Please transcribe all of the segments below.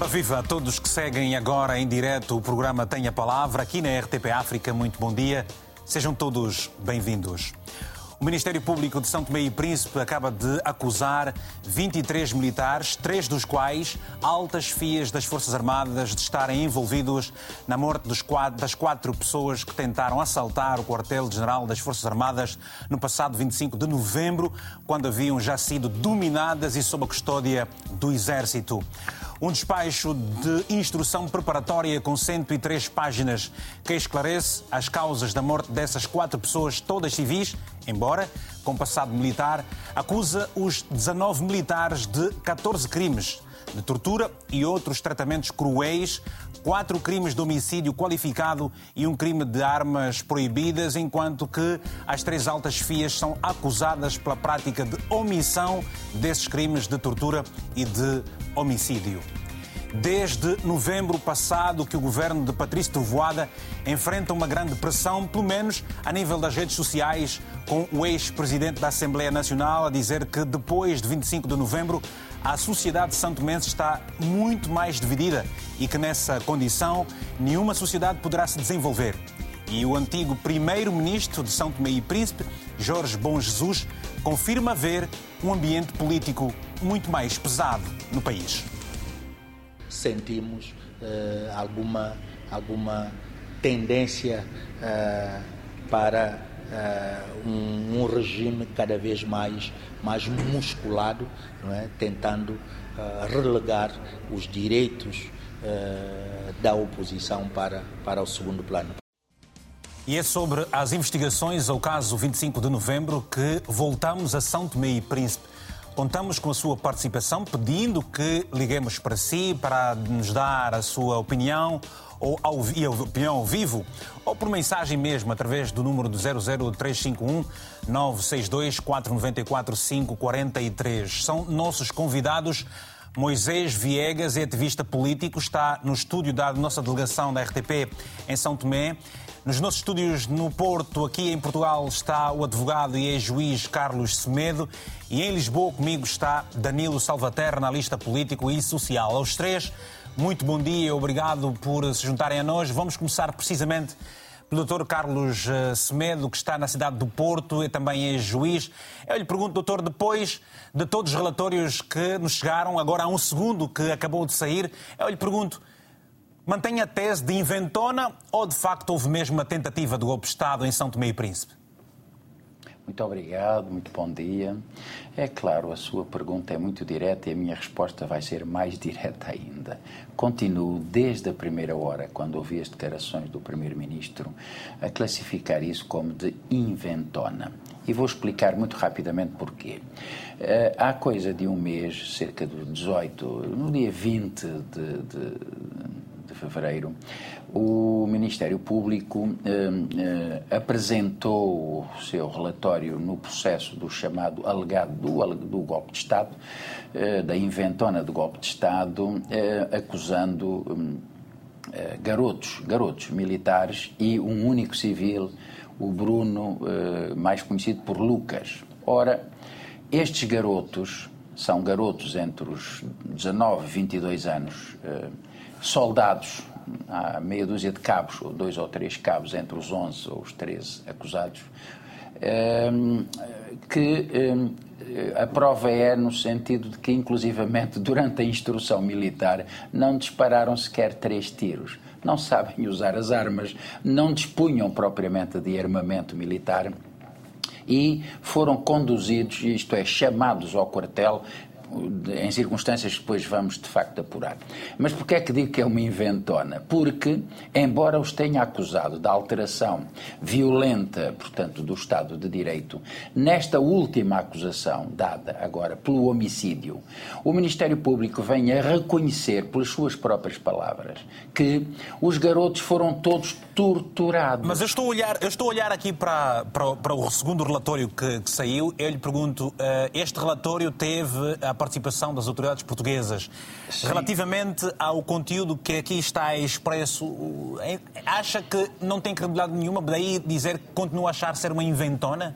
Ora, viva a todos que seguem agora em direto o programa Tenha Palavra aqui na RTP África. Muito bom dia. Sejam todos bem-vindos. O Ministério Público de São Tomé e Príncipe acaba de acusar 23 militares, três dos quais altas fias das Forças Armadas, de estarem envolvidos na morte das quatro pessoas que tentaram assaltar o quartel-general das Forças Armadas no passado 25 de novembro, quando haviam já sido dominadas e sob a custódia do Exército. Um despacho de instrução preparatória com 103 páginas que esclarece as causas da morte dessas quatro pessoas, todas civis, embora com passado militar, acusa os 19 militares de 14 crimes de tortura e outros tratamentos cruéis, quatro crimes de homicídio qualificado e um crime de armas proibidas, enquanto que as três altas fias são acusadas pela prática de omissão desses crimes de tortura e de homicídio. Desde novembro passado que o governo de Patrício Trovoada enfrenta uma grande pressão, pelo menos a nível das redes sociais, com o ex-presidente da Assembleia Nacional a dizer que depois de 25 de novembro a sociedade santomense está muito mais dividida e que nessa condição nenhuma sociedade poderá se desenvolver. E o antigo primeiro-ministro de São Tomé e Príncipe, Jorge Bom Jesus, confirma ver um ambiente político muito mais pesado no país sentimos uh, alguma, alguma tendência uh, para uh, um, um, regime cada vez mais, mais musculado, é? tentando relegar os direitos da oposição para, para o segundo plano. E é sobre as investigações ao caso 25 de novembro que voltamos a São Tomé e Príncipe. Contamos com a sua participação, pedindo que liguemos para si para nos dar a sua opinião ou ao, e a opinião ao vivo, ou por mensagem mesmo, através do número do 00351 962 494 543. São nossos convidados. Moisés Viegas é ativista político, está no estúdio da nossa delegação da RTP em São Tomé. Nos nossos estúdios no Porto, aqui em Portugal, está o advogado e ex-juiz Carlos Semedo. E em Lisboa, comigo está Danilo Salvaterra, analista político e social. Aos três, muito bom dia obrigado por se juntarem a nós. Vamos começar precisamente pelo Dr. Carlos eh, Semedo, que está na cidade do Porto e também é juiz. Eu lhe pergunto, doutor, depois de todos os relatórios que nos chegaram, agora há um segundo que acabou de sair, eu lhe pergunto, Mantém a tese de inventona ou de facto houve mesmo uma tentativa de golpe de Estado em São Tomé e Príncipe? Muito obrigado, muito bom dia. É claro, a sua pergunta é muito direta e a minha resposta vai ser mais direta ainda. Continuo, desde a primeira hora, quando ouvi as declarações do Primeiro-Ministro, a classificar isso como de inventona. E vou explicar muito rapidamente porquê. Eh, há coisa de um mês, cerca de 18, no dia 20 de, de de fevereiro, o Ministério Público eh, eh, apresentou o seu relatório no processo do chamado alegado do, do golpe de Estado, eh, da inventona do golpe de Estado, eh, acusando eh, garotos, garotos militares e um único civil, o Bruno, eh, mais conhecido por Lucas. Ora, estes garotos são garotos entre os 19 e 22 anos soldados, há meia dúzia de cabos, ou dois ou três cabos entre os 11 ou os 13 acusados, ehm, que ehm, a prova é no sentido de que, inclusivamente, durante a instrução militar, não dispararam sequer três tiros. Não sabem usar as armas, não dispunham propriamente de armamento militar e foram conduzidos, isto é, chamados ao quartel em circunstâncias que depois vamos de facto apurar. Mas porquê é que digo que é uma inventona? Porque, embora os tenha acusado da alteração violenta, portanto, do Estado de Direito, nesta última acusação, dada agora pelo homicídio, o Ministério Público vem a reconhecer, pelas suas próprias palavras, que os garotos foram todos torturados. Mas eu estou a olhar, eu estou a olhar aqui para, para, para o segundo relatório que, que saiu. Eu lhe pergunto, uh, este relatório teve a participação das autoridades portuguesas. Sim. Relativamente ao conteúdo que aqui está expresso, acha que não tem credibilidade nenhuma, daí dizer que continua a achar ser uma inventona?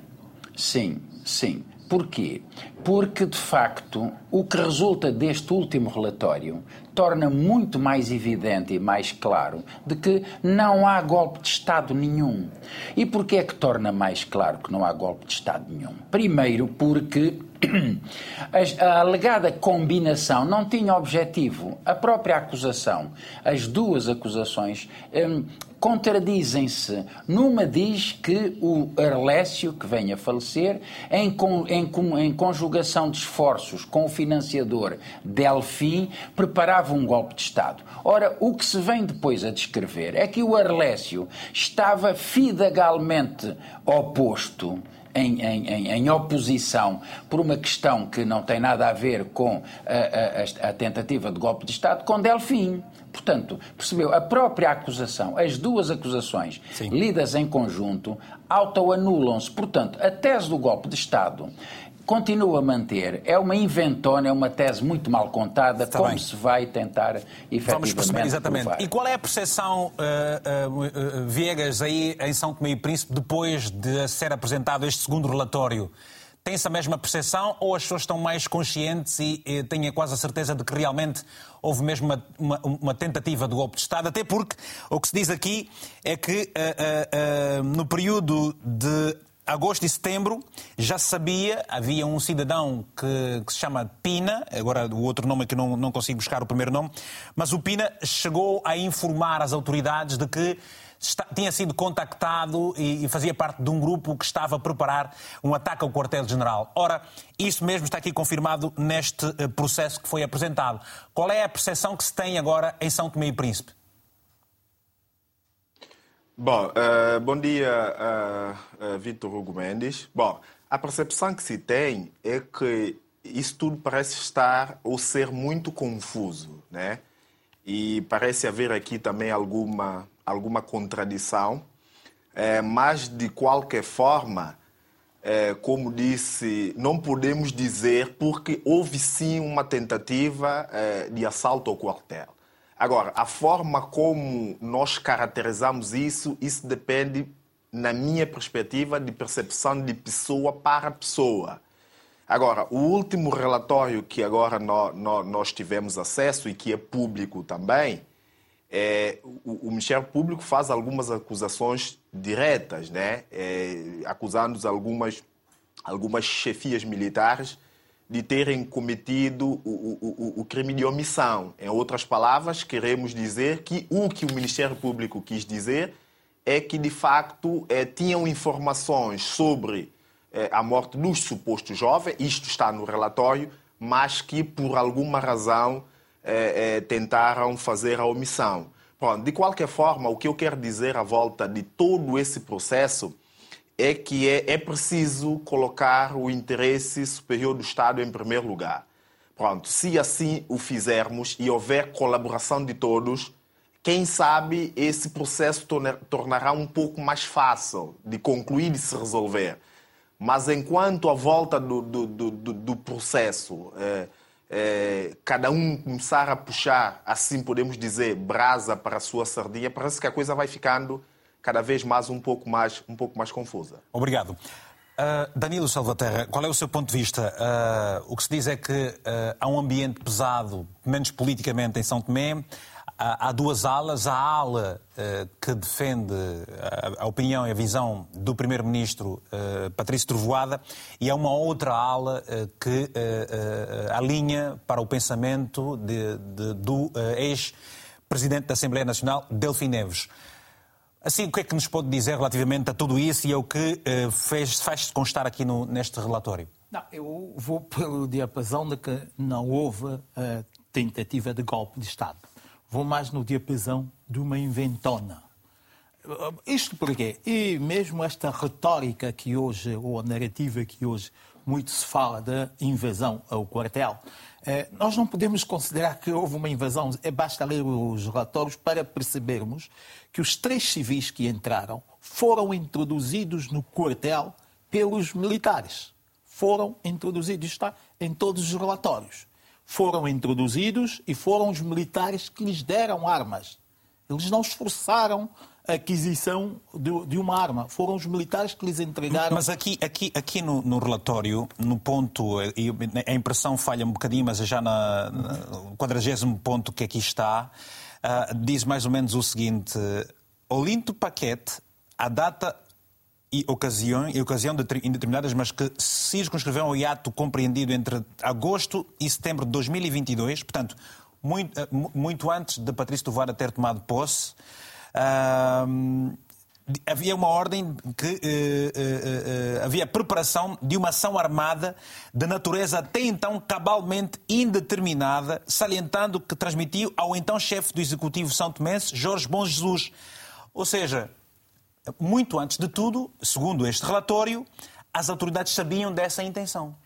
Sim, sim. Porquê? porque, de facto, o que resulta deste último relatório torna muito mais evidente e mais claro de que não há golpe de Estado nenhum. E porquê é que torna mais claro que não há golpe de Estado nenhum? Primeiro, porque a alegada combinação não tinha objetivo. A própria acusação, as duas acusações, hum, contradizem-se. Numa diz que o Arlécio, que vem a falecer, em, em, em conjugação de esforços com o financiador Delfim, preparava um golpe de Estado. Ora, o que se vem depois a descrever é que o Arlécio estava fidegalmente oposto em, em, em, oposição por uma questão que não tem nada a ver com a, a, a tentativa de golpe de Estado, com Delfim. Portanto, percebeu? A própria acusação, as duas acusações Sim. lidas em conjunto, autoanulam-se. Portanto, a tese do golpe de Estado continua a manter. É uma inventona, é uma tese muito mal contada, Está como bem. se vai tentar efetivamente Vamos perceber exatamente. Provar. E qual é a percepção, uh, uh, uh, Viegas, aí em São Tomé e Príncipe, depois de ser apresentado este segundo relatório? Tem essa mesma percepção ou as pessoas estão mais conscientes e, e têm quase a certeza de que realmente houve mesmo uma, uma, uma, tentativa de golpe de Estado? Até porque o que se diz aqui é que uh, uh, uh, no período de agosto e setembro já sabia, havia um cidadão que, que, se chama Pina, agora o outro nome é que não, não consigo buscar o primeiro nome, mas o Pina chegou a informar as autoridades de que está, tinha sido contactado e, e, fazia parte de um grupo que estava a preparar um ataque ao quartel-general. Ora, isso mesmo está aqui confirmado neste uh, processo que foi apresentado. Qual é a percepção que se tem agora em São Tomé e Príncipe? Bom, uh, bom dia, uh, Vitor Hugo Mendes. Bom, a percepção que se tem é que isso tudo parece estar ou ser muito confuso, né? E parece haver aqui também alguma alguma contradição, é, mas de qualquer forma, é, como disse, não podemos dizer porque houve sim uma tentativa é, de assalto ao quartel. Agora, a forma como nós caracterizamos isso, isso depende, na minha perspectiva, de percepção de pessoa para pessoa. Agora, o último relatório que agora nós, nós tivemos acesso e que é público também, é, o, o, Ministério Público faz algumas acusações diretas, né? É, acusando algumas, algumas chefias militares de terem cometido o, o, o, crime de omissão. Em outras palavras, queremos dizer que o que o Ministério Público quis dizer é que, de facto, é, tinham informações sobre é, a morte dos supostos jovens, isto está no relatório, mas que, por alguma razão, é, é, tentaram fazer a omissão. Bom, de qualquer forma, o que eu quero dizer à volta de todo esse processo é que é, é preciso colocar o interesse superior do Estado em primeiro lugar. Pronto, se assim o fizermos e houver colaboração de todos, quem sabe esse processo tornará um pouco mais fácil de concluir e se resolver. Mas enquanto a volta do, do, do, do processo é, é, cada um começar a puxar, assim podemos dizer, brasa para a sua sardinha, parece que a coisa vai ficando cada vez mais um pouco mais, um pouco mais confusa. Obrigado. Uh, Danilo Salvaterra, qual é o seu ponto de vista? Uh, o que se diz é que uh, há um ambiente pesado, menos politicamente, em São Tomé há duas alas. A ala uh, que defende a, opinião e a visão do Primeiro-Ministro uh, Patrício Trovoada e há uma outra ala uh, que alinha para o pensamento de, de, do ex-presidente da Assembleia Nacional, Delfim Neves. Assim, o que é que nos pode dizer relativamente a tudo isso e ao que fez, faz constar aqui no, neste relatório? Não, eu vou pelo diapasão de que não houve tentativa de golpe de Estado vou mais no diapasão de uma inventona. Isto porquê? E mesmo esta retórica que hoje, ou a narrativa que hoje muito se fala da invasão ao quartel, eh, nós não podemos considerar que houve uma invasão. É basta ler os relatórios para percebermos que os três civis que entraram foram introduzidos no quartel pelos militares. Foram introduzidos, está em todos os relatórios foram introduzidos e foram os militares que lhes deram armas. Eles não esforçaram aquisição de, de, uma arma. Foram os militares que lhes entregaram. Mas aqui, aqui, aqui no, no relatório, no ponto, a impressão falha um bocadinho, mas já na, no quadragésimo ponto que aqui está, uh, diz mais ou menos o seguinte: Olinto Paquete, a data e ocasião, e ocasião indeterminadas, mas que se circunscreveu ao hiato compreendido entre agosto e setembro de 2022, portanto, muito, eh, muito antes de Patrício Tovar ter tomado posse. Havia uma ordem que uh, uh, havia preparação de uma ação armada de natureza até então cabalmente indeterminada, salientando que transmitiu ao então chefe do Executivo São Tomense, Jorge Bom Jesus. Ou seja, muito antes de tudo, segundo este relatório, as autoridades sabiam dessa intenção.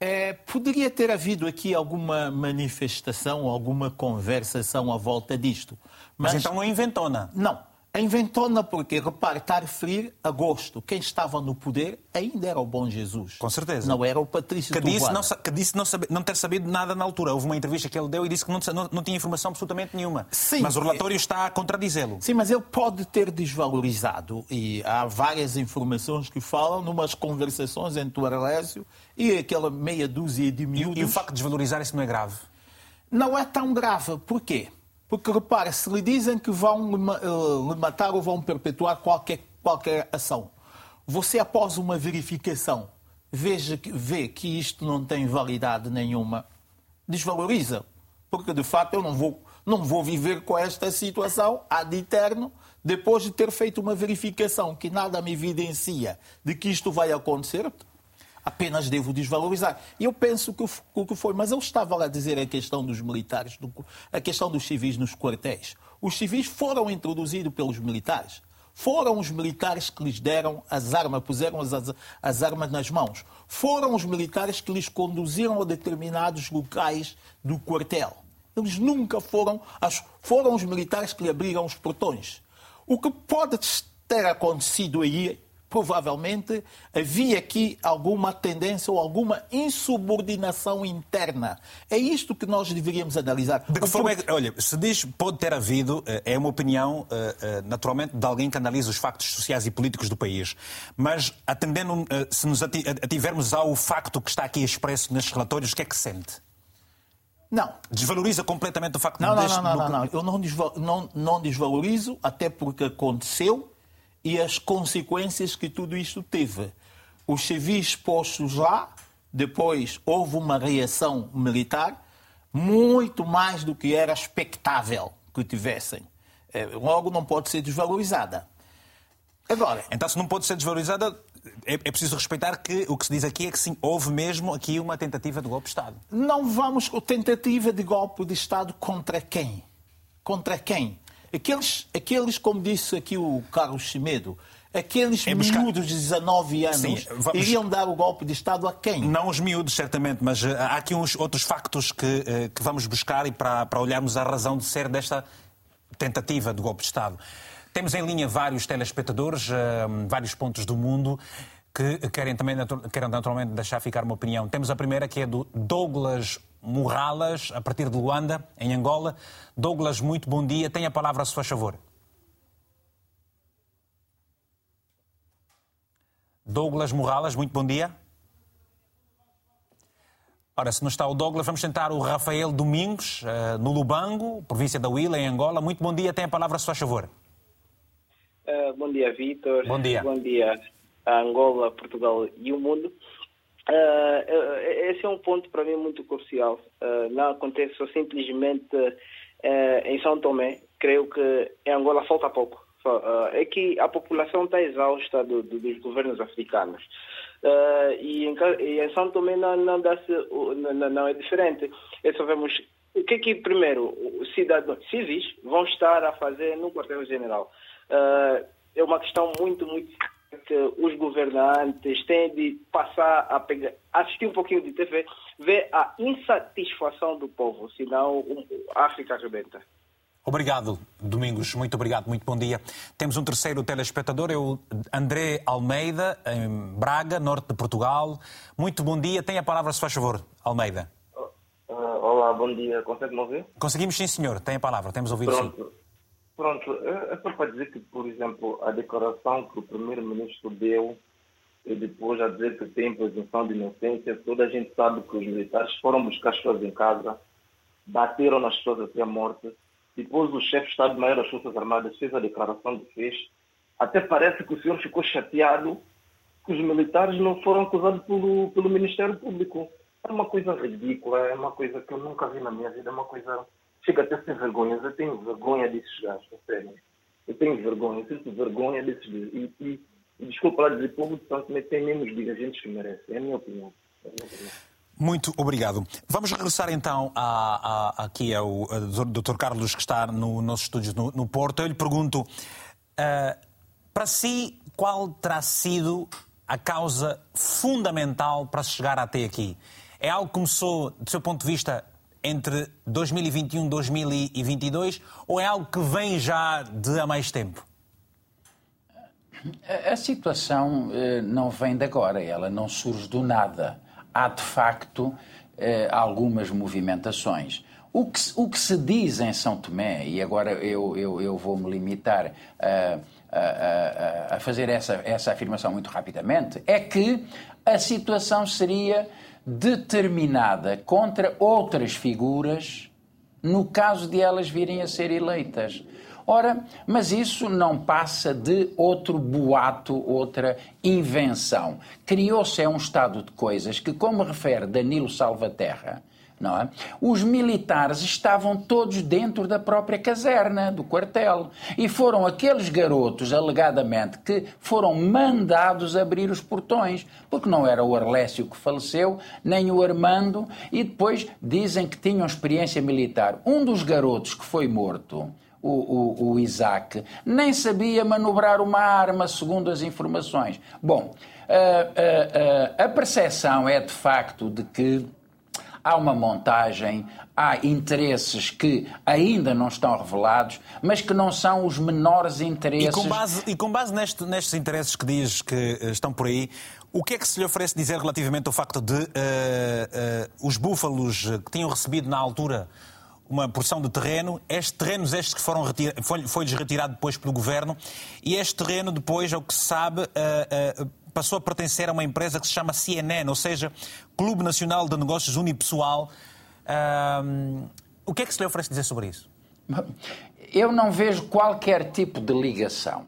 É, poderia ter havido aqui alguma manifestação, alguma conversação à volta disto. Mas, mas então não inventona. Não. Inventona porque, repare, está a agosto. Quem estava no poder ainda era o bom Jesus. Com certeza. Não era o Patrício que disse, não, que disse não, saber, não, ter sabido nada na altura. Houve uma entrevista que ele deu e disse que não, não, não tinha informação absolutamente nenhuma. Sim. Mas o relatório está a contradizê-lo. Sim, mas ele pode ter desvalorizado. E há várias informações que falam numas conversações entre o Arlésio e aquela meia dúzia de miúdos. E, e o facto de desvalorizar isso não é grave? Não é tão grave. Porquê? Porque, repare, se lhe dizem que vão lhe matar ou vão perpetuar qualquer, qualquer ação, você, após uma verificação, veja, vê que isto não tem validade nenhuma, desvaloriza. Porque, de fato, eu não vou, não vou viver com esta situação ad eterno, depois de ter feito uma verificação que nada me evidencia de que isto vai acontecer, apenas devo desvalorizar. E eu penso que o que foi, mas eu estava lá a dizer a questão dos militares, a questão dos civis nos quartéis. Os civis foram introduzidos pelos militares. Foram os militares que lhes deram as armas, puseram as, as, as armas nas mãos. Foram os militares que lhes conduziram a determinados locais do quartel. Eles nunca foram, foram os militares que lhe abriram os portões. O que pode ter acontecido aí provavelmente havia aqui alguma tendência ou alguma insubordinação interna. É isto que nós deveríamos analisar. De que forma é que, olha, se diz pode ter havido, eh, é uma opinião, eh, eh, naturalmente, de alguém que analisa os factos sociais e políticos do país. Mas, atendendo, se nos ativermos ao facto que está aqui expresso nestes relatórios, o que é que sente? Não. Desvaloriza completamente o facto não, de... Não, não, não, não, não. Eu não, não, não desvalorizo, até porque aconteceu e as consequências que tudo isto teve. Os civis postos lá, depois houve uma reação militar muito mais do que era expectável que tivessem. É, logo, não pode ser desvalorizada. Agora. Então, se não pode ser desvalorizada, é, é, preciso respeitar que o que se diz aqui é que sim, houve mesmo aqui uma tentativa de golpe de Estado. Não vamos com tentativa de golpe de Estado contra quem? Contra quem? Aqueles, aqueles como disse aqui o Carlos Chimedo, aqueles é buscar... miúdos de 19 anos Sim, vamos... iriam dar o golpe de Estado a quem? Não os miúdos, certamente, mas uh, há aqui uns outros factos que, uh, que vamos buscar e para, para olharmos a razão de ser desta tentativa de golpe de Estado. Temos em linha vários telespectadores, uh, vários pontos do mundo que querem também querem naturalmente deixar ficar uma opinião. Temos a primeira que é do Douglas Murralas, a partir de Luanda, em Angola. Douglas, muito bom dia. Tem a palavra, se faz favor. Douglas Morralas, muito bom dia. Ora, se não está o Douglas, vamos tentar o Rafael Domingos, uh, no Lubango, província da Huila, em Angola. Muito bom dia, tem a palavra, se faz favor. Uh, bom dia, Vitor. Bom dia. Bom dia a Angola, Portugal e o mundo. Uh, esse é um ponto para mim muito crucial. Uh, não acontece só simplesmente uh, em São Tomé. Creio que em Angola falta pouco. é que a população está exausta do, do, dos governos africanos. E em, e, em, São Tomé não, não, não, não é diferente. É só vemos o que é que, primeiro, os cidadãos civis vão estar a fazer no quartel-general. é uma questão muito, muito que os governantes têm de passar a pegar, assistir um pouquinho de TV, ver a insatisfação do povo, senão a África arrebenta. Obrigado, Domingos. Muito obrigado, muito bom dia. Temos um terceiro telespectador, é o André Almeida, em Braga, norte de Portugal. Muito bom dia. Tem a palavra, se faz favor, Almeida. Olá, bom dia. Consegue-me ouvir? Conseguimos, sim, senhor. Tem a palavra. Temos ouvido, Pronto. sim. Pronto, é, é só para dizer que, por exemplo, a declaração que o primeiro-ministro deu e depois a dizer que tem presunção de inocência, toda a gente sabe que os militares foram buscar as pessoas em casa, bateram nas pessoas até a morte. Depois o chefe de Estado-Maior das Forças Armadas fez a declaração que fez. Até parece que o senhor ficou chateado que os militares não foram acusados pelo, pelo Ministério Público. É uma coisa ridícula, é uma coisa que eu nunca vi na minha vida, é uma coisa chega até a ser vergonha. Eu tenho vergonha desses gajos, sério. Eu tenho vergonha, eu sinto vergonha desses. E, e, e desculpa lá dizer, povo de Santo tem menos dirigentes que merecem. É a minha opinião. É a minha opinião. Muito obrigado. Vamos regressar então a, a, aqui ao Dr. Carlos, que está no nossos estúdios no, no Porto. Eu lhe pergunto, uh, para si, qual terá sido a causa fundamental para se chegar até aqui? É algo que começou, do seu ponto de vista, entre 2021 e 2022 ou é algo que vem já de há mais tempo? A, situação eh, não vem de agora, ela não surge do nada. Há, de facto, eh, algumas movimentações. O que, o que, se diz em São Tomé, e agora eu, eu, eu vou me limitar a, a, a, fazer essa, essa afirmação muito rapidamente, é que a situação seria determinada contra outras figuras no caso de elas virem a ser eleitas. Ora, mas isso não passa de outro boato, outra invenção. Criou-se é um estado de coisas que, como refere Danilo Salvaterra, não é? Os militares estavam todos dentro da própria caserna, do quartel. E foram aqueles garotos, alegadamente, que foram mandados abrir os portões, porque não era o Arlécio que faleceu, nem o Armando, e depois dizem que tinham experiência militar. Um dos garotos que foi morto, o, o, o, Isaac, nem sabia manobrar uma arma, segundo as informações. Bom, a, a, a, a percepção é de facto de que há uma montagem, há interesses que ainda não estão revelados, mas que não são os menores interesses. E com base, e com base neste, nestes interesses que diz que eh, estão por aí, o que é que se lhe oferece dizer relativamente ao facto de uh, uh, os búfalos que tinham recebido na altura uma porção de terreno, estes terrenos estes que foram retir... foi-lhes retirado depois pelo governo, e este terreno depois, ao que se sabe, uh, passou a pertencer a uma empresa que se chama CNN, ou seja, Clube Nacional de Negócios Unipessoal. Um, o que é que se lhe oferece dizer sobre isso? Eu não vejo qualquer tipo de ligação.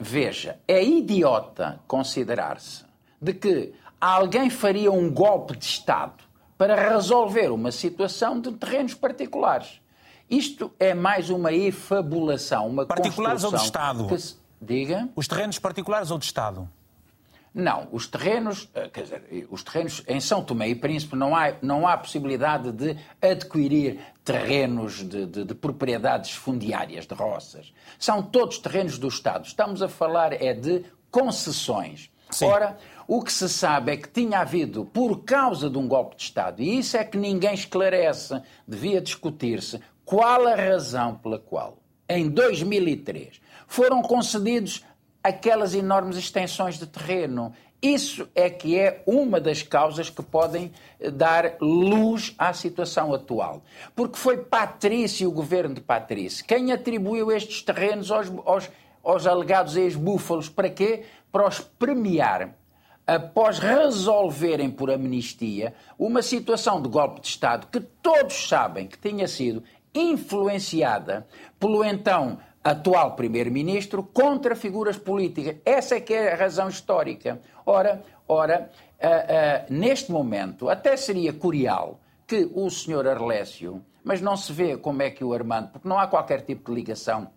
veja, é idiota considerar-se de que alguém faria um golpe de Estado para resolver uma situação de terrenos particulares. Isto é mais uma efabulação, uma Particulares ou de Estado? Diga. Os terrenos particulares ou de Estado? Não, os terrenos, eh, quer dizer, os terrenos em São Tomé e Príncipe não há, não há possibilidade de adquirir terrenos de, de, de, propriedades fundiárias, de roças. São todos terrenos do Estado. Estamos a falar é de concessões. Sim. Ora, o que se sabe é que tinha havido, por causa de um golpe de Estado, e isso é que ninguém esclarece, devia discutir-se, qual a razão pela qual, em 2003, foram concedidos aquelas enormes extensões de terreno. Isso é que é uma das causas que podem eh, dar luz à situação atual. Porque foi Patrício, o governo de Patrício, quem atribuiu estes terrenos aos, aos, aos alegados ex-búfalos. Para quê? Para os premiar após resolverem por amnistia uma situação de golpe de Estado que todos sabem que tinha sido influenciada pelo então atual primeiro-ministro contra figuras políticas. Essa é que é a razão histórica. Ora, ora uh, uh, neste momento, até seria curial que o senhor Arlécio, mas não se vê como é que o Armando, porque não há qualquer tipo de ligação,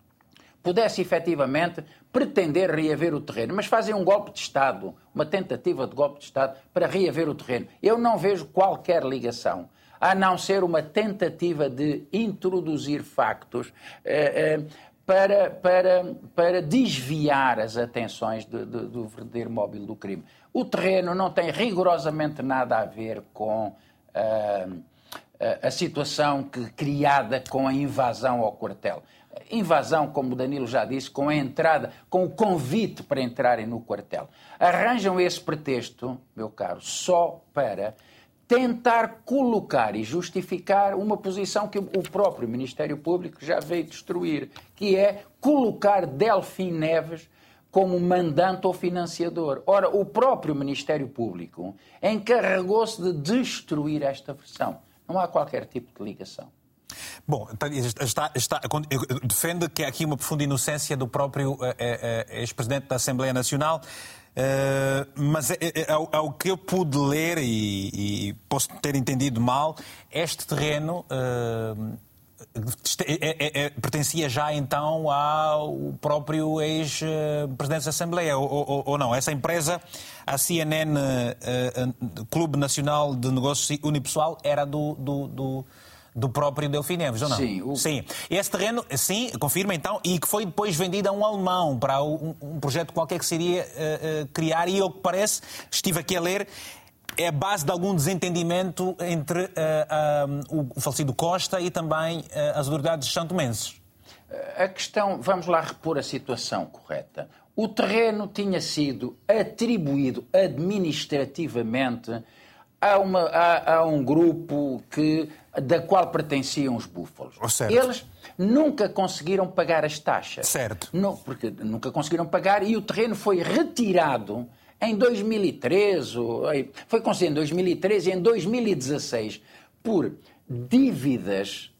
pudesse efetivamente pretender reaver o terreno, mas fazem um golpe de Estado, uma tentativa de golpe de Estado para reaver o terreno. Eu não vejo qualquer ligação a não ser uma tentativa de introduzir factos eh, eh, para, para, para desviar as atenções do, do, do, verdadeiro móvel do crime. O terreno não tem rigorosamente nada a ver com uh, a situação que, criada com a invasão ao quartel. Invasão, como o Danilo já disse, com a entrada, com o convite para entrarem no quartel. Arranjam esse pretexto, meu caro, só para tentar colocar e justificar uma posição que o próprio Ministério Público já veio destruir, que é colocar Delfim Neves como mandante ou financiador. Ora, o próprio Ministério Público encarregou-se de destruir esta versão. Não há qualquer tipo de ligação. Bom, então, está, está, defende que há aqui uma profunda inocência do próprio eh, eh, eh, ex-presidente da Assembleia Nacional. Uh, mas é, é, ao, ao, que eu pude ler, e, e, posso ter entendido mal, este terreno uh, é, é, pertencia já então ao próprio ex-presidente da Assembleia, ou, ou, ou, não? Essa empresa, a CNN uh, Clube Nacional de Negócios Unipessoal, era do, do, do do próprio Delfim Neves, ou não? Sim. O... Sim. Esse terreno, sim, confirma então, e que foi depois vendido a um alemão para um, um projeto qualquer que seria uh, uh, criar, e ao que parece, estive aqui a ler, é a base de algum desentendimento entre uh, o falecido Costa e também as autoridades santomenses. A questão, vamos lá repor a situação correta. O terreno tinha sido atribuído administrativamente a, uma, a, a um grupo que, da qual pertenciam os búfalos. Oh, Eles nunca conseguiram pagar as taxas. Certo. Não, porque nunca conseguiram pagar e o terreno foi retirado em 2013, foi concedido em 2013 e em 2016 por dívidas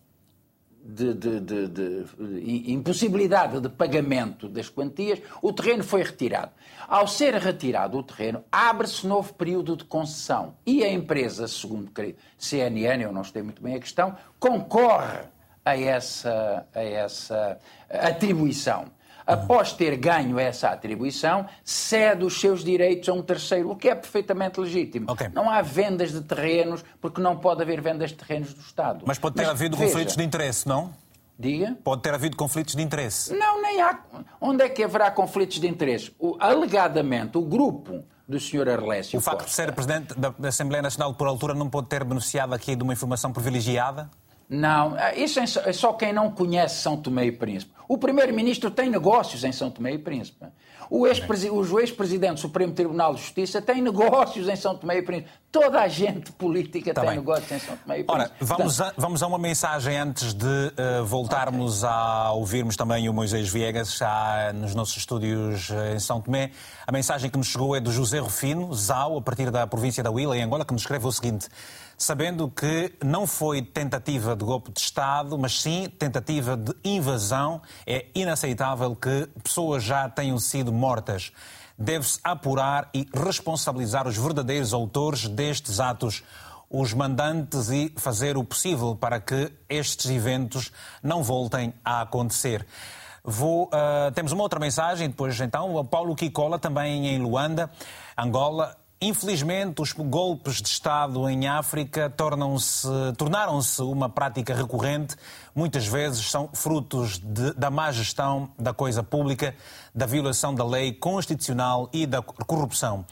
de, de, de, de, impossibilidade de pagamento das quantias, o terreno foi retirado. Ao ser retirado o terreno, abre-se novo período de concessão e a empresa, segundo CNN, eu não sei muito bem a questão, concorre a essa, a essa atribuição. Após ter ganho essa atribuição, cede os seus direitos a um terceiro, o que é perfeitamente legítimo. Okay. Não há vendas de terrenos, porque não pode haver vendas de terrenos do Estado. Mas pode ter Mas, havido veja, conflitos de interesse, não? Diga? Pode ter havido conflitos de interesse. Não, nem há. Onde é que haverá conflitos de interesse? O, alegadamente, o grupo do Sr. Arlésio O facto Costa, de ser Presidente da Assembleia Nacional por altura não pode ter beneficiado aqui de uma informação privilegiada? Não, é, isso é só quem não conhece São Tomé e Príncipe. O primeiro-ministro tem negócios em São Tomé e Príncipe. O ex-presidente do Supremo Tribunal de Justiça tem negócios em São Tomé e Príncipe. Toda a gente política tá tem bem. negócios em São Tomé e Príncipe. Ora, vamos a, vamos a uma mensagem antes de uh, voltarmos okay. a ouvirmos também o Moisés Viegas já nos nossos estúdios eh, em São Tomé. A mensagem que nos chegou é do José Rufino, Zau, a partir da província da Huila, em Angola, que nos escreve o seguinte sabendo que não foi tentativa de golpe de Estado, mas sim tentativa de invasão. É inaceitável que pessoas já tenham sido mortas. Deve-se apurar e responsabilizar os verdadeiros autores destes atos, os mandantes e fazer o possível para que estes eventos não voltem a acontecer. Vou, uh, temos uma outra mensagem depois, então, o Paulo Kikola, também em Luanda, Angola. Infelizmente, os golpes de Estado em África tornaram-se uma prática recorrente. Muitas vezes são frutos de, da má gestão da coisa pública, da violação da lei constitucional e da corrupção.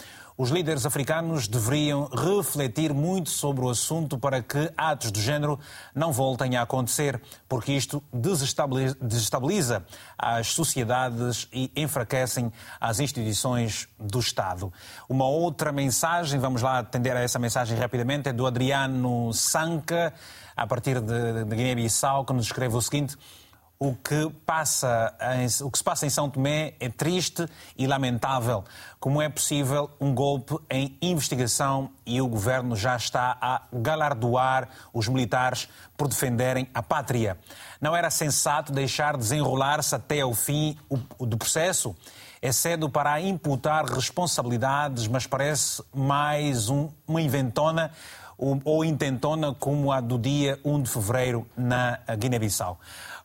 Os líderes africanos deveriam refletir muito sobre o assunto para que atos do género não voltem a acontecer, porque isto desestabiliza as sociedades e enfraquecem as instituições do Estado. Uma outra mensagem, vamos lá atender a essa mensagem rapidamente, é do Adriano Sanca, a partir de, Guiné-Bissau, que nos escreve o seguinte o que, passa em, o que se passa em São Tomé é triste e lamentável. Como é possível um golpe em investigação e o governo já está a galardoar os militares por defenderem a pátria? Não era sensato deixar desenrolar-se até ao fim do processo? É cedo para imputar responsabilidades, mas parece mais um, uma inventona ou intentona como a do dia 1 de fevereiro na Guiné-Bissau.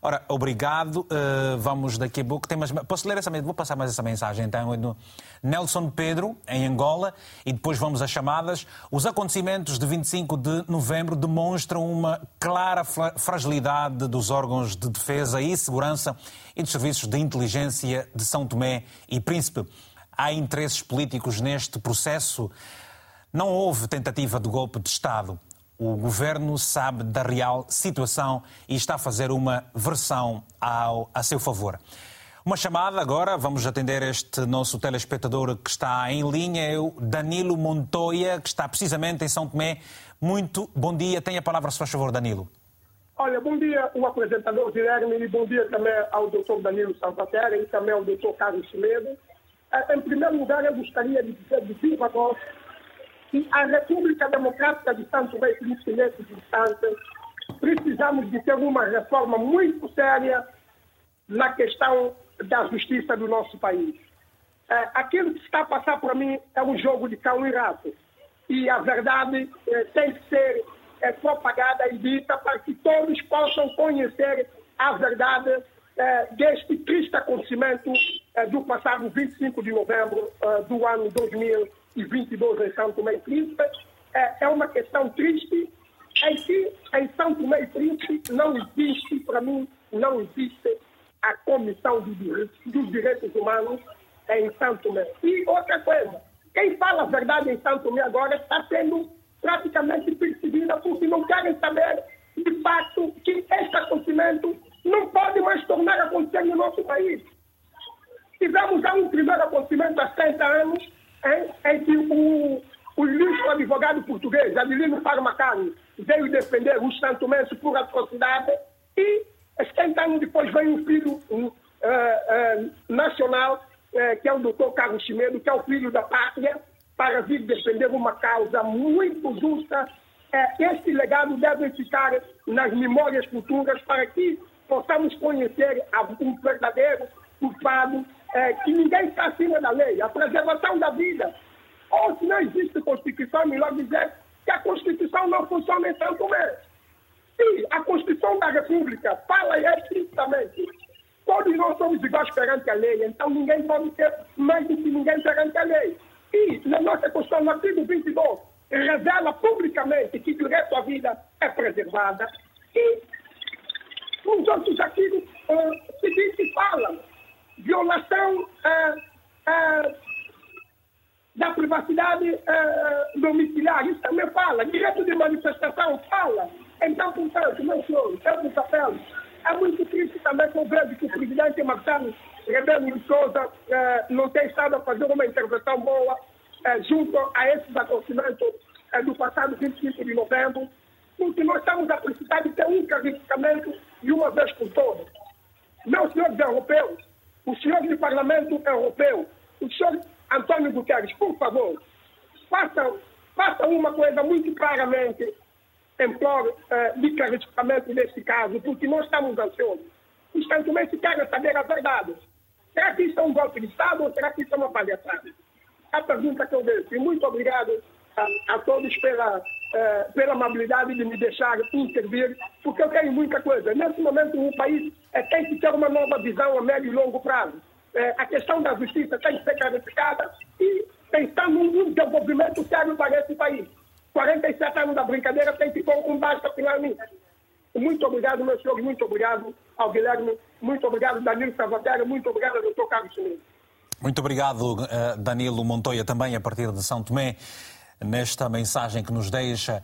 Ora, obrigado. Uh, vamos daqui a pouco. Tem mais... Posso ler essa Vou passar mais essa mensagem então. Nelson Pedro, em Angola, e depois vamos às chamadas. Os acontecimentos de 25 de novembro demonstram uma clara fragilidade dos órgãos de defesa e segurança e dos serviços de inteligência de São Tomé e Príncipe. Há interesses políticos neste processo. Não houve tentativa de golpe de Estado. O governo sabe da real situação e está a fazer uma versão ao, a seu favor. Uma chamada agora, vamos atender este nosso telespectador que está em linha, é o Danilo Montoya, que está precisamente em São Tomé. Muito bom dia, tenha a palavra, se faz favor, Danilo. Olha, bom dia o apresentador Guilherme e bom dia também ao doutor Danilo Santaterra e também ao doutor Carlos Chimedo. Eh, em primeiro lugar, eu gostaria de dizer de viva voz que a República Democrática de Santo Tomé e Príncipe nesse instante precisamos de ter uma reforma muito séria na questão da justiça do nosso país. É, aquilo que está a passar para mim é um jogo de cão e rato. E a verdade é, tem que ser é, propagada e dita para que todos possam conhecer a verdade é, deste triste acontecimento é, do passado 25 de novembro é, do ano 2022 em São Tomé e Príncipe. é uma questão triste em que em São Tomé e Príncipe não existe, para mim, não existe a Comissão dos Direitos Humanos em São Tomé. E outra coisa, quem fala a verdade em São Tomé agora está sendo praticamente percebida porque não querem saber, de fato, que este acontecimento não pode mais tornar a acontecer no nosso país. Tivemos já um primeiro acontecimento há 30 anos, em, em que o, o ilustre advogado português, Adelino Parmacani, veio defender os santomenses por atrocidade e 70 anos depois veio um filho uh, uh, nacional, uh, que é o doutor Carlos Chimedo, que é o filho da pátria, para vir defender uma causa muito justa. este legado deve ficar nas memórias futuras para que possamos conhecer um verdadeiro culpado, que ninguém está acima da lei, a preservação da vida. Ou se não existe Constituição, melhor dizer que a Constituição não funciona em Santo Tomé. Sim, a Constituição da República fala explicitamente. Todos nós somos iguais perante a lei, então ninguém pode ter mais do que ninguém perante a lei. E na nossa Constituição, no artigo 22, revela publicamente que o direito à vida é preservada. E nos outros artigos uh, seguintes falam violação uh, uh, da privacidade uh, domiciliar, isso também fala. Direito de manifestação fala. Então, portanto, meus senhores, eu vos apelo. É muito triste também que eu vejo que o presidente Marcelo Rebelo de Souza eh, não tem estado a fazer uma intervenção boa eh, junto a esses acontecimentos do passado 25 de novembro, porque nós estamos a precisar de ter um clarificamento de uma vez por todas. Meus senhores europeus, os senhores do Parlamento Europeu, o senhor Antônio Guterres, por favor, façam, façam uma coisa muito claramente em prol uh, de clarificamento desse caso, porque nós estamos ansiosos. Os cantomenses querem saber a verdade. Será que isso é um golpe de Estado ou será que isso é uma palhaçada? A pergunta que eu deixo. E muito obrigado a, a todos pela, uh, pela amabilidade de me deixar intervir, porque eu tenho muita coisa. Nesse momento, o país é, tem que ter uma nova visão a médio e longo prazo. É, a questão da justiça tem que ser clarificada e pensar num desenvolvimento sério para esse país. 47 anos da brincadeira tem que pôr um basta finalmente. Muito obrigado, meu senhor, muito obrigado ao Guilherme, muito obrigado, Danilo Salvatore, muito obrigado, doutor Carlos. Muito obrigado, eh, Danilo Montoya, também a partir de São Tomé, nesta mensagem que nos deixa.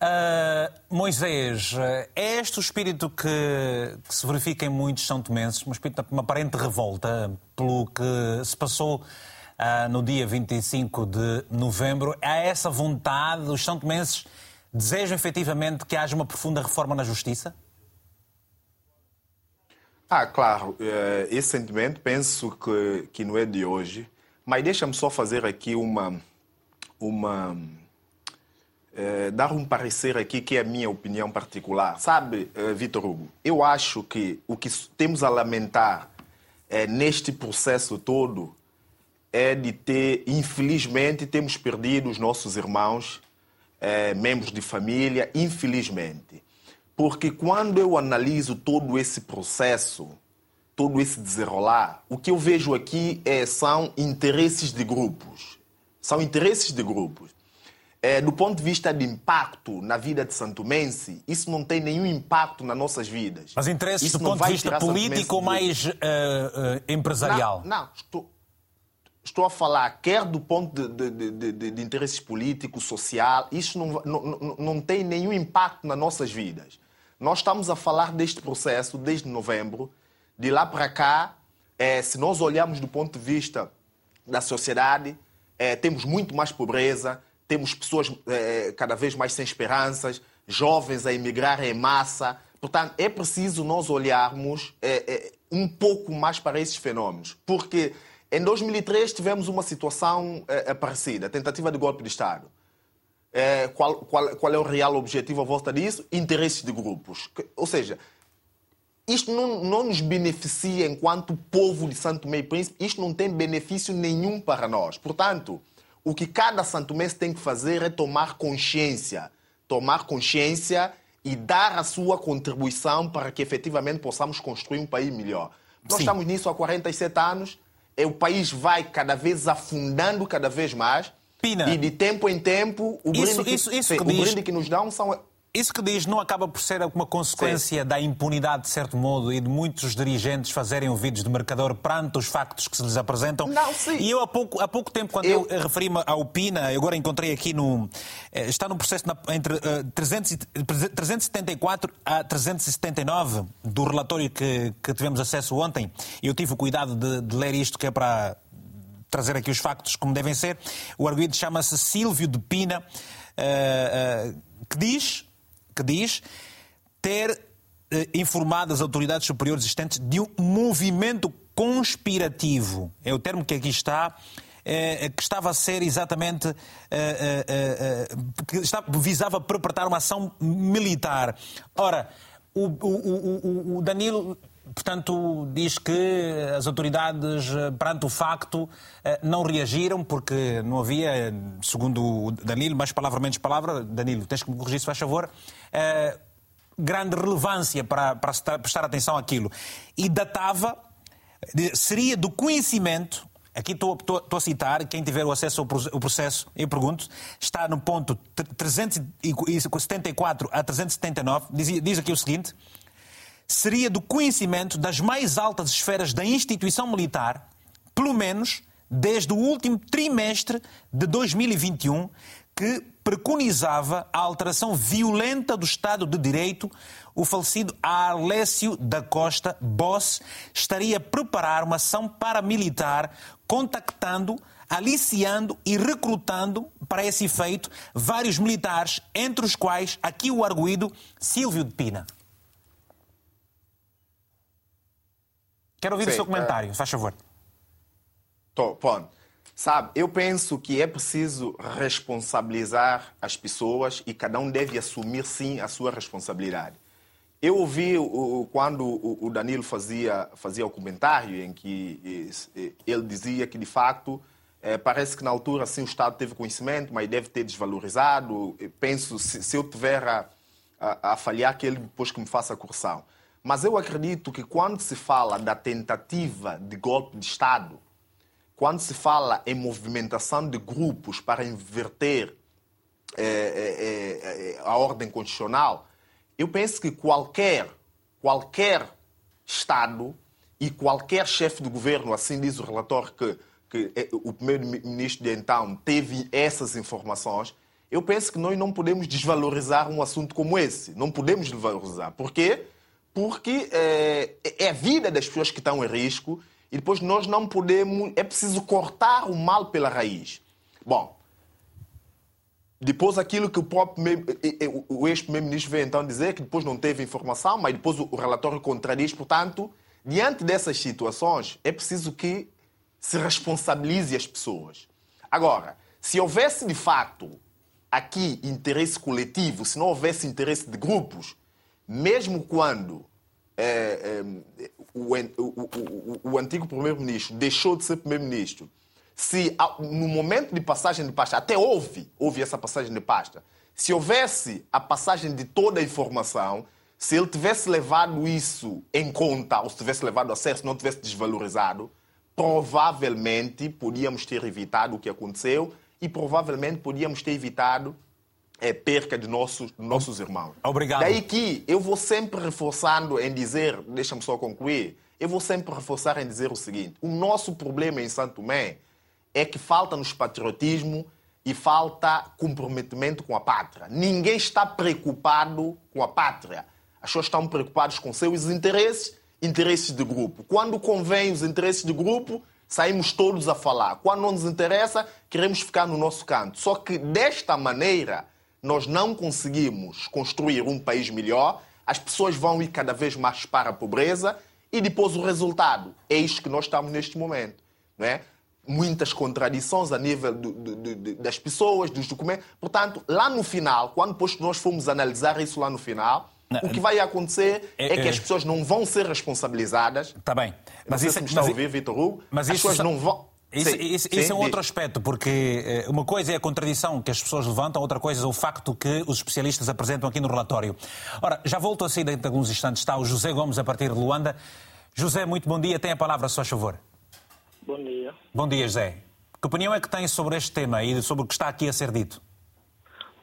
Uh, Moisés, é este o espírito que, que, se verifica em muitos São Tomenses, um espírito de uma aparente revolta pelo que se passou uh, no dia 25 de novembro. Há essa vontade, os São Tomenses desejam efetivamente que haja uma profunda reforma na justiça? Ah, claro, eh, esse sentimento penso que, que não é de hoje, mas deixa-me só fazer aqui uma, uma eh, dar um parecer aqui que é a minha opinião particular. Sabe, eh, Vitor Hugo, eu acho que o que temos a lamentar neste processo todo é de ter, infelizmente, temos perdido os nossos irmãos, é, membros de família, infelizmente. Porque quando eu analiso todo esse processo, todo esse desenrolar, o que eu vejo aqui é, são interesses de grupos. São interesses de grupos. É, do ponto de vista de impacto na vida de Santomense, isso não tem nenhum impacto nas nossas vidas. Mas interesses isso do ponto de vista político ou mais uh, uh, empresarial? Não, não estou, estou a falar quer do ponto de, de, de, de interesses políticos, social, isso não, não, não tem nenhum impacto nas nossas vidas. Nós estamos a falar deste processo desde novembro, de lá para cá, É, se nós olharmos do ponto de vista da sociedade, é, temos muito mais pobreza, temos pessoas é, cada vez mais sem esperanças, jovens a emigrar em massa. Portanto, é preciso nós olharmos é, é, um pouco mais para esses fenómenos. Porque em 2003 tivemos uma situação é, parecida, tentativa de golpe de Estado. É, qual, qual, qual, é o real objetivo à volta disso? Interesses de grupos. Ou seja, isto não, não nos beneficia enquanto povo de Santo e Príncipe, isto não tem benefício nenhum para nós. Portanto, o que cada Santo Tomé tem que fazer é tomar consciência. Tomar consciência e dar a sua contribuição para que efetivamente possamos construir um país melhor. Nós Sim. estamos nisso há 47 anos, e o país vai cada vez afundando cada vez mais Pina. E de tempo em tempo, o brinde, isso, que, isso, isso sim, que, o brinde que nos dão são isso que diz não acaba por ser uma consequência Sim. da impunidade, de certo modo, e de muitos dirigentes fazerem ouvidos de mercador perante os factos que se lhes apresentam? Não, sim. E eu, há pouco, há pouco tempo, quando eu, eu referi-me ao PINA, eu agora encontrei aqui no. Eh, está no processo entre uh, 300, 374 a 379 do relatório que, que tivemos acesso ontem. Eu tive o cuidado de, de ler isto, que é para trazer aqui os factos como devem ser. O arguido chama-se Silvio de Pina, uh, uh, que diz, que diz ter uh, informado as autoridades superiores existentes de um movimento conspirativo. É o termo que aqui está que estava a ser exatamente que visava perpetrar uma ação militar. Ora, o, o, o, o Danilo portanto, diz que as autoridades, eh, perante o facto, eh, não reagiram porque não havia, segundo o Danilo, mais palavra menos palavra, Danilo, tens que me corrigir se faz favor, eh, grande relevância para, para prestar atenção àquilo. E datava, seria do conhecimento Aqui estou, estou, estou, a citar, quem tiver o acesso ao processo, eu pergunto, está no ponto 374 a 379, diz, diz aqui o seguinte: seria do conhecimento das mais altas esferas da instituição militar, pelo menos desde o último trimestre de 2021, que preconizava a alteração violenta do Estado de Direito, o falecido Alessio da Costa, boss, estaria a preparar uma ação paramilitar, contactando, aliciando e recrutando para esse efeito vários militares, entre os quais aqui o arguído Silvio de Pina. Quero ouvir Sim, o seu comentário, é... faz favor. Tô, pronto. Sabe, eu penso que é preciso responsabilizar as pessoas e cada um deve assumir, sim, a sua responsabilidade. Eu ouvi quando o Danilo fazia, fazia o comentário em que ele dizia que, de facto, é, parece que na altura sim, o Estado teve conhecimento, mas deve ter desvalorizado. Eu penso, se, se eu tiver a, a, a falhar, que ele depois que me faça a correção. Mas eu acredito que quando se fala da tentativa de golpe de Estado, quando se fala em movimentação de grupos para inverter é, é, é, a ordem constitucional, eu penso que qualquer, qualquer Estado e qualquer chefe de governo, assim diz o relatório que, que é, o primeiro-ministro de então teve essas informações, eu penso que nós não podemos desvalorizar um assunto como esse. Não podemos desvalorizar. Por quê? porque é, é a vida das pessoas que estão em risco e depois nós não podemos. É preciso cortar o mal pela raiz. Bom, depois aquilo que o próprio o ex-primeiro-ministro veio então dizer, que depois não teve informação, mas depois o relatório contradiz. Portanto, diante dessas situações, é preciso que se responsabilize as pessoas. Agora, se houvesse de fato aqui interesse coletivo, se não houvesse interesse de grupos, mesmo quando é, é, o, o, o, o, antigo primeiro-ministro deixou de ser primeiro-ministro, se no momento de passagem de pasta, até houve, houve essa passagem de pasta, se houvesse a passagem de toda a informação, se ele tivesse levado isso em conta, ou se tivesse levado a sério, se não tivesse desvalorizado, provavelmente podíamos ter evitado o que aconteceu e provavelmente podíamos ter evitado é, perca de nossos, nossos irmãos. Obrigado. Daí que eu vou sempre reforçando em dizer, deixa-me só concluir, eu vou sempre reforçar em dizer o seguinte: o nosso problema em Santo Tomé é que falta-nos patriotismo e falta comprometimento com a pátria. Ninguém está preocupado com a pátria. As pessoas estão preocupadas com seus interesses interesses de grupo. Quando convém os interesses de grupo, saímos todos a falar. Quando não nos interessa, queremos ficar no nosso canto. Só que desta maneira, nós não conseguimos construir um país melhor, as pessoas vão ir cada vez mais para a pobreza e depois o resultado é isto que nós estamos neste momento. Não é? Muitas contradições a nível do, do, do, das pessoas, dos documentos. Portanto, lá no final, quando depois nós formos analisar isso lá no final, o que vai acontecer é, é que as pessoas não vão ser responsabilizadas. Está bem. Mas isso, se me está mas, a ouvir, Vitor Hugo. Mas as pessoas não vão. Isso, sim, isso, sim, isso, é um outro aspecto, porque eh, uma coisa é a contradição que as pessoas levantam, outra coisa é o facto que os especialistas apresentam aqui no relatório. Ora, já volto a sair dentro de alguns instantes. Está o José Gomes a partir de Luanda. José, muito bom dia. Tem a palavra, se faz favor. Bom dia. Bom dia, José. Que opinião é que tem sobre este tema e sobre o que está aqui a ser dito?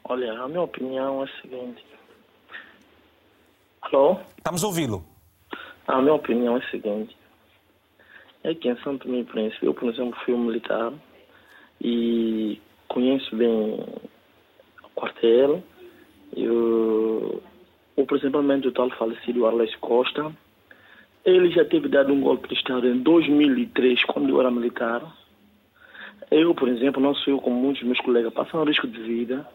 Olha, a minha opinião é a seguinte. Alô? Estamos a ouvi-lo. A minha opinião é a seguinte que em Santo Tomé e Príncipe, eu, por exemplo, fui um militar e conheço bem o quartel. Eu, ou principalmente o tal falecido Arles Costa. Ele já teve dado um golpe de Estado em 2003, quando eu era militar. Eu, por exemplo, não sou eu como muitos meus colegas, passam risco de vida.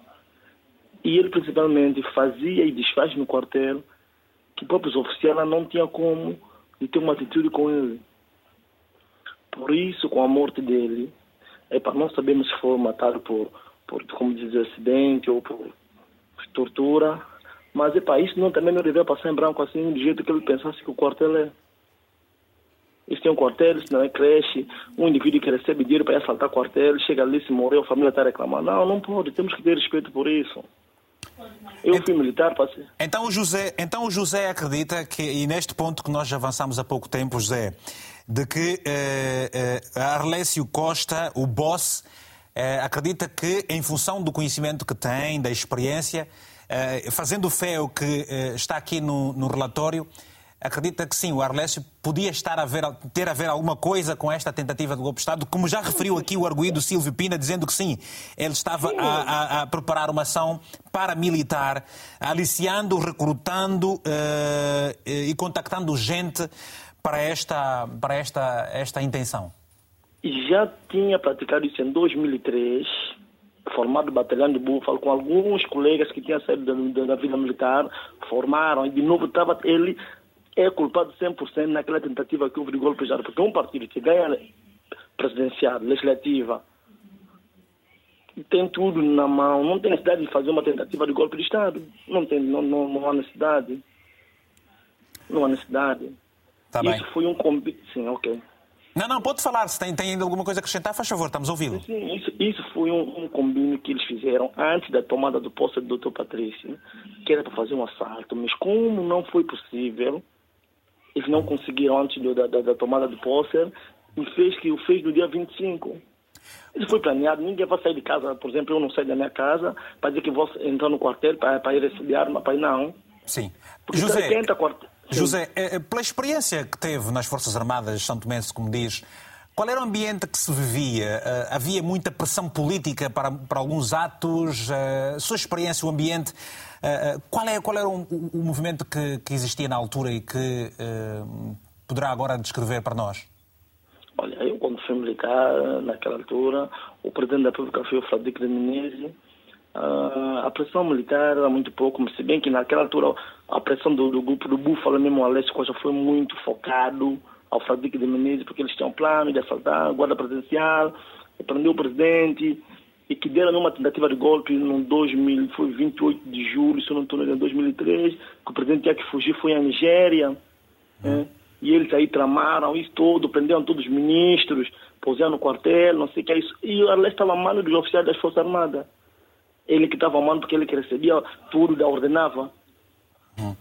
E ele, principalmente, fazia e desfaz no quartel que próprios oficiais não tinham como ter uma atitude com ele. Por isso, com a morte dele, é para nós sabemos se foi matado por, por como diz, acidente ou por tortura. Mas é para isso não também não devia passar em branco assim, do jeito que ele pensasse que o quartel é. Isso tem um quartel, isso não é creche. Um indivíduo que recebe dinheiro para assaltar quartel, chega ali, se morreu, a família está reclamando. Não, não pode, temos que ter respeito por isso. Eu fui militar. Então o José, então o José acredita que, e neste ponto que nós avançamos há pouco tempo, José, de que eh, eh, Arlésio Costa, o boss, eh, acredita que, em função do conhecimento que tem, da experiência, eh, fazendo fé ao que eh, está aqui no, no, relatório, acredita que sim, o Arlésio podia estar a ver, ter a ver alguma coisa com esta tentativa de golpe de Estado, como já referiu aqui o arguído Silvio Pina, dizendo que sim, ele estava a, a, a preparar uma ação paramilitar, aliciando, recrutando eh, e contactando gente para esta, para esta, esta intenção? Já tinha praticado isso em 2003, formado batalhão de Búfalo, com alguns colegas que tinham saído da, da vida militar, formaram, e de novo estava ele é culpado 100% naquela tentativa que houve de golpe de Estado, porque um partido que ganha presidencial, legislativa, tem tudo na mão, não tem necessidade de fazer uma tentativa de golpe de Estado. Não, tem, não, não, não há necessidade. Não há necessidade. Tá Isso bem. foi um convite. Sim, ok. Não, não, pode falar. Se tem, tem ainda alguma coisa a acrescentar, faz favor, estamos a ouvi-lo. Sim, isso, isso foi um, um combine que eles fizeram antes da tomada do posto do Dr. Patrício, que era para fazer um assalto. Mas como não foi possível, eles não conseguiram antes do, da, da, da, tomada do posto e fez que o fez no dia 25. Isso foi planeado, ninguém vai sair de casa. Por exemplo, eu não saio da minha casa para dizer que vou entrar no quartel para, para ir receber arma, para ir não. Sim. Porque José, 70 quartel José, eh, eh, pela experiência que teve nas Forças Armadas São Tomense, como diz, qual era o ambiente que se vivia? Eh, havia muita pressão política para, para alguns atos? A sua experiência, o ambiente, qual, é, qual era o, o movimento que, que, existia na altura e que poderá agora descrever para nós? Olha, eu quando fui militar, naquela altura, o Presidente da República foi o Flávio de Menezes, Uh, a pressão militar era muito pouco, se bem que naquela altura a pressão do, do grupo do Búfalo, mesmo o Alessio Costa, foi muito focado ao Fradique de Menezes, porque eles tinham plano de assaltar a guarda presidencial, prender o presidente, e que deram uma tentativa de golpe no 2000, foi 28 de julho, se não estou em 2003, que o presidente tinha que fugir, foi à Nigéria, né? e eles aí tramaram isso todo, prenderam todos os ministros, puseram no quartel, não sei o que é isso, e o Alessio estava a mano dos oficiais das Forças Armadas ele que estava amando porque ele que recebia tudo, ordenava. Hum.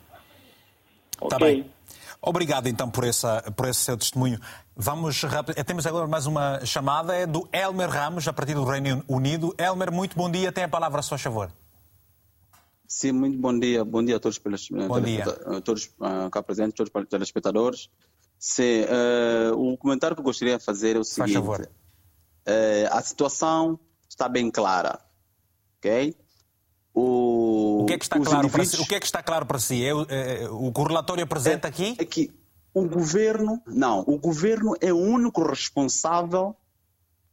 Tá bem. Obrigado então por, essa, por esse seu testemunho. Vamos rápido. Eh, temos agora mais uma chamada, é do Elmer Ramos, a partir do Reino Unido. Elmer, muito bom dia, tem a palavra a seu favor. Sim, muito bom dia. Bom dia a todos, pelos, bom dia. todos uh, cá presentes, todos os telespectadores. Sim, uh, o comentário que eu gostaria de fazer é o seguinte. Faz favor. Uh, a situação está bem clara ok? O, que é que está claro indivíduos... para si? O que é que está claro para si? É, é, o que o relatório apresenta é, aqui? É que o governo, não, o governo é o único responsável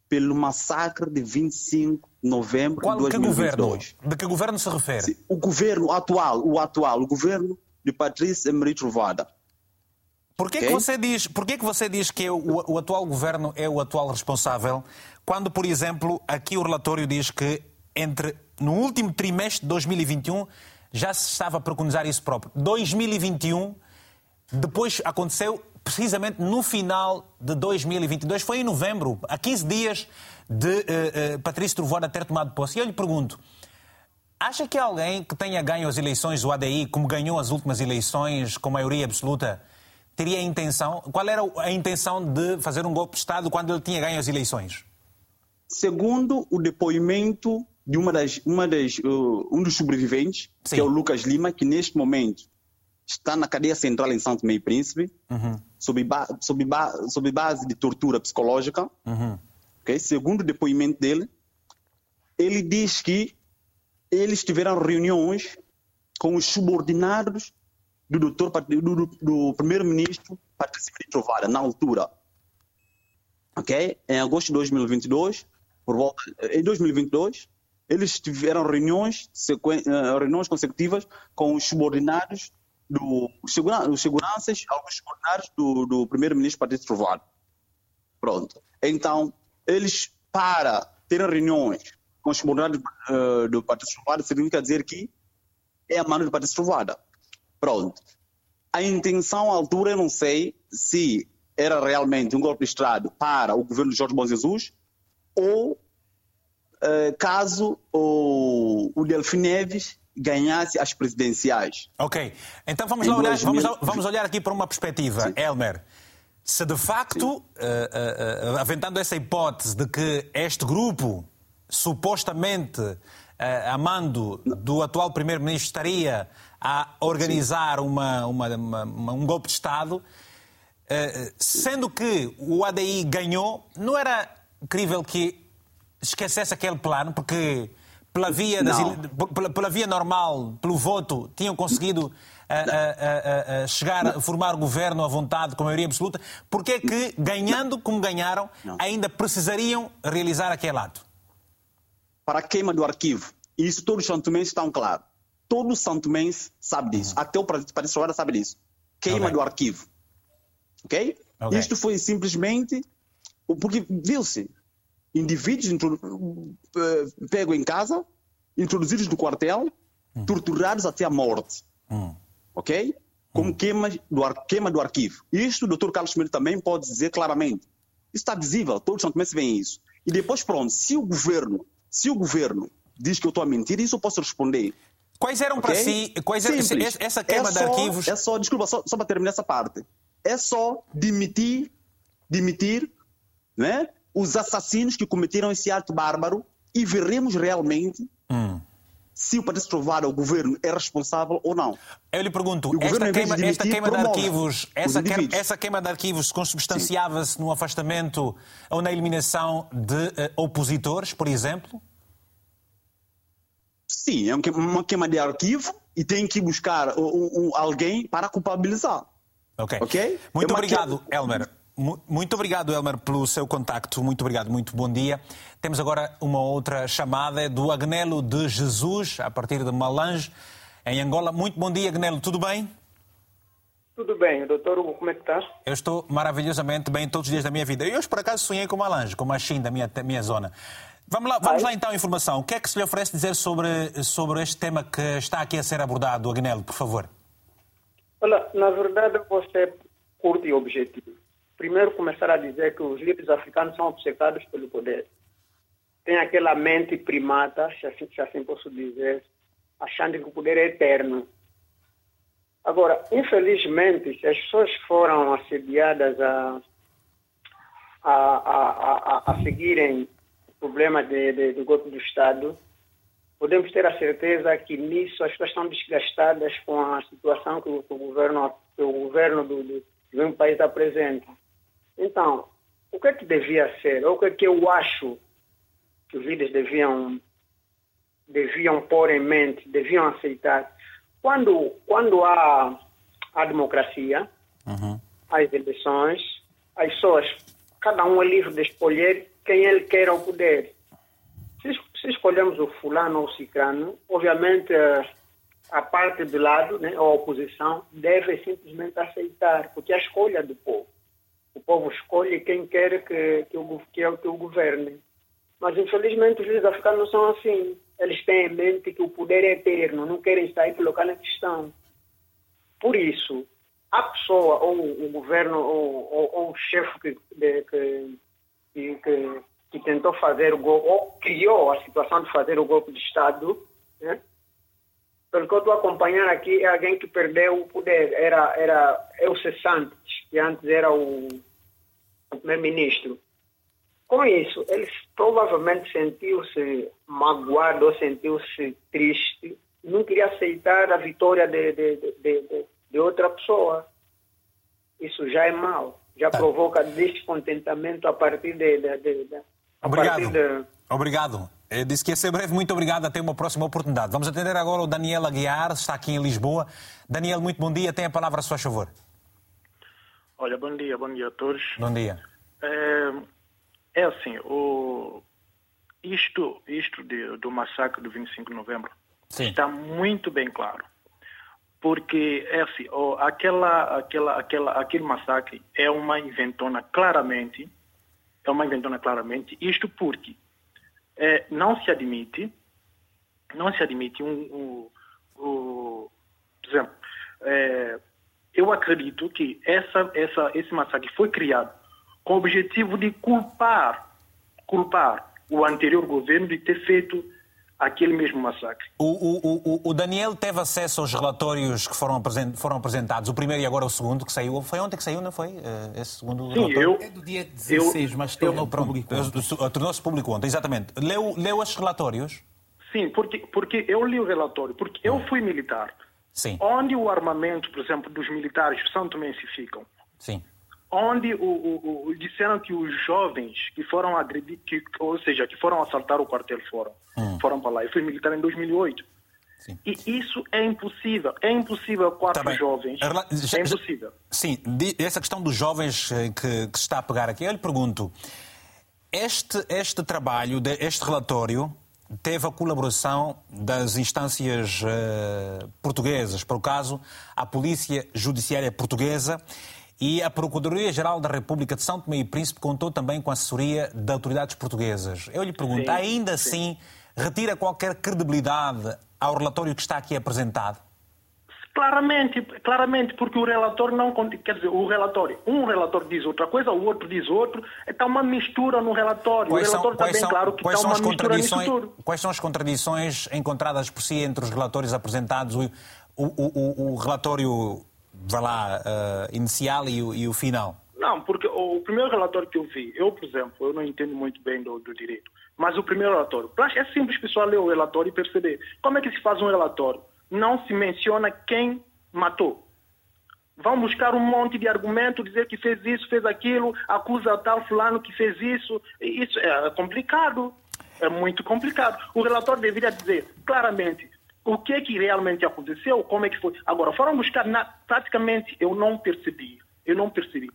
pelo massacre de 25 de novembro Qual, de 2022. Que governo? De que governo se refere? Sim, o governo atual, o atual, o governo de Patrícia Emery Trovada. Por que, okay? que você diz, por que, que você diz que o, o, atual governo é o atual responsável, quando, por exemplo, aqui o relatório diz que entre no último trimestre de 2021 já se estava a preconizar isso próprio. 2021, depois aconteceu precisamente no final de 2022, foi em novembro, há 15 dias de uh, uh, Patrício Trovoada ter tomado posse. E eu lhe pergunto, acha que alguém que tenha ganho as eleições, o ADI, como ganhou as últimas eleições com maioria absoluta, teria a intenção, qual era a intenção de fazer um golpe de Estado quando ele tinha ganho as eleições? Segundo o depoimento de uma das, uma das, uh, um dos sobreviventes, Sim. que é o Lucas Lima, que neste momento está na cadeia central em Santo Meio Príncipe, uhum. sob, ba sob, ba sob base de tortura psicológica. Uhum. Okay? Segundo o depoimento dele, ele diz que eles tiveram reuniões com os subordinados do doutor do, do primeiro-ministro Patrício Trovada, na altura. Ok? Em agosto de 2022, por volta, em 2022, eles tiveram reuniões, uh, reuniões consecutivas com os subordinados do seguranças, alguns subordinados do, do primeiro-ministro Patrício Trovado. Pronto. Então, eles, para terem reuniões com os subordinados uh, do Patrício Trovado, significa dizer que é a mano do Patrício Trovada. Pronto. A intenção, à altura, eu não sei se era realmente um golpe de Estado para o governo de Jorge Bom Jesus ou eh, caso o, o Delfim Neves ganhasse as presidenciais. Ok. Então vamos, lá olhar, vamos, vamos, olhar aqui para uma perspectiva, Sim. Elmer. Se de facto, uh, uh, aventando essa hipótese de que este grupo, supostamente a mando do atual Primeiro-Ministro, estaria a organizar uma, uma, uma, um golpe de Estado, sendo que o ADI ganhou, não era crível que esquecesse aquele plano, porque pela via, das, pela, pela, via normal, pelo voto, tinham conseguido a, a, a, chegar a formar o governo à vontade com a maioria absoluta. Porquê é que, ganhando como ganharam, ainda precisariam realizar aquele ato? Para a queima do arquivo. E isso todos os santomenses estão claros. Todo santomense sabe disso. Uhum. Até o Paris Solara sabe disso. Queima okay. do arquivo. Ok? okay? Isto foi simplesmente... Porque viu-se, indivíduos uh, pegos em casa, introduzidos no quartel, hum. torturados até a morte. Hum. Ok? Como hum. queima, do ar, queima do arquivo. Isto o Dr. Carlos Melo também pode dizer claramente. Isso está visível, todos os também se veem isso. E depois, pronto, se o governo, se o governo diz que eu estou a mentir, isso eu posso responder. Quais eram okay? para si, quais eram, essa queima é só, de arquivos? É só, desculpa, só, só para terminar essa parte. É só demitir, demitir, né? Os assassinos que cometeram esse ato bárbaro e veremos realmente hum. se o Partido Trovado, o governo, é responsável ou não. Eu lhe pergunto, esta queima, de, esta queima de arquivos, essa, queima, essa queima de arquivos consubstanciava-se no afastamento ou na eliminação de uh, opositores, por exemplo? Sim, é uma queima de arquivo e tem que buscar um, um, alguém para culpabilizar. Ok. okay? Muito é obrigado, que... Elmer. Muito obrigado, Elmer, pelo seu contacto. Muito obrigado, muito bom dia. Temos agora uma outra chamada do Agnelo de Jesus, a partir de Malange, em Angola. Muito bom dia, Agnelo. Tudo bem? Tudo bem. Doutor Hugo, como é que está? Eu estou maravilhosamente bem todos os dias da minha vida. Eu hoje, por acaso, sonhei com Malange, com Machim, da minha, da minha zona. Vamos lá, vamos lá então, informação. O que é que se lhe oferece dizer sobre, sobre este tema que está aqui a ser abordado, Agnelo, por favor? Olha, na verdade, você é curto e objetivo primeiro começar a dizer que os líderes africanos são obcecados pelo poder. Tem aquela mente primata, se assim, se assim posso dizer, achando que o poder é eterno. Agora, infelizmente, se as pessoas foram assediadas a, a, a, a, a seguirem o problema de, de, do golpe do Estado, podemos ter a certeza que nisso as pessoas estão desgastadas com a situação que o, que o governo, que o governo do, do, do país apresenta. Então, o que é que devia ser? Ou o que é que eu acho que os líderes deviam, deviam pôr em mente, deviam aceitar? Quando, quando há a democracia, uhum. às eleições, as pessoas, cada um é livre de escolher quem ele quer ao poder. Se, se escolhemos o fulano ou o cicrano, obviamente eh, a parte do lado, né, a oposição, deve simplesmente aceitar, porque é a escolha do povo. O povo escolhe quem quer que, que, o, que, que o governe. Mas, infelizmente, os líderes africanos são assim. Eles têm em mente que o poder é eterno, não querem sair do local em questão. Por isso, a pessoa, ou o governo, ou, ou, ou o chefe que, que, que, que, tentou fazer o golpe, ou criou a situação de fazer o golpe de Estado, né? pelo que eu estou acompanhando aqui, é alguém que perdeu o poder. Era, era é o cessante, que antes era o, o primeiro-ministro. Com isso, ele provavelmente sentiu-se magoado ou sentiu-se triste, não queria aceitar a vitória de, de, de, de, outra pessoa. Isso já é mal, já tá. provoca descontentamento a partir de. a Obrigado. Partir Obrigado. Eu disse que ia ser breve. Muito obrigado. Até uma próxima oportunidade. Vamos atender agora o Daniel Aguiar, está aqui em Lisboa. Daniel, muito bom dia. Tem a palavra, se faz favor. Olha, bom dia, bom dia a todos. Bom dia. É, é assim, o, isto, isto de, do massacre do 25 de novembro Sim. está muito bem claro. Porque é assim, o, aquela, aquela, aquela, aquele massacre é uma inventona claramente, é uma inventona claramente, isto porque é, não se admite, não se admite um, um, um por exemplo, é, eu acredito que essa, essa, esse massacre foi criado com o objetivo de culpar, culpar o anterior governo de ter feito aquele mesmo massacre. O, o, o, o Daniel teve acesso aos relatórios que foram, foram apresentados, o primeiro e agora o segundo, que saiu. Foi ontem que saiu, não foi? Eh, esse segundo Sim, relatório? Eu, é do dia 16, eu, mas tornou público. Tornou-se público ontem, exatamente. Leu, leu esses relatórios? Sim, porque, porque eu li o relatório, porque eu fui militar. Sim. Onde o armamento, por exemplo, dos militares São Tomé se ficam? Sim. Onde o, o, o, disseram que os jovens que foram agredir, que, ou seja, que foram assaltar o quartel foram, hum. foram para lá. Eu fui militar em 2008. Sim. E isso é impossível. É impossível quatro tá jovens. Já, é impossível. Sim, essa questão dos jovens eh, que, que se está a pegar aqui, eu lhe pergunto: este, este trabalho, este relatório, teve a colaboração das instâncias uh, portuguesas, para o caso, a Polícia Judiciária Portuguesa e a Procuradoria-Geral da República de São Tomé e Príncipe contou também com a assessoria de autoridades portuguesas. Eu lhe pergunto, sim, ainda sim. assim, retira qualquer credibilidade ao relatório que está aqui apresentado? Claramente, claramente, porque o relatório não quer dizer, o relatório, um relatório diz outra coisa, o outro diz outro, está uma mistura no relatório. Quais o relatório está bem são, claro que está uma mistura nisso tudo. Quais são as contradições encontradas por si entre os relatórios apresentados, o, o, o, o relatório, vai lá, uh, inicial e o, e o final? Não, porque o primeiro relatório que eu vi, eu, por exemplo, eu não entendo muito bem do, do direito, mas o primeiro relatório, é simples pessoal ler o relatório e perceber como é que se faz um relatório não se menciona quem matou. Vão buscar um monte de argumento, dizer que fez isso, fez aquilo, acusa tal fulano que fez isso. Isso é complicado. É muito complicado. O relatório deveria dizer claramente o que é que realmente aconteceu, como é que foi. Agora, foram buscar, na, praticamente eu não percebi. Eu não percebi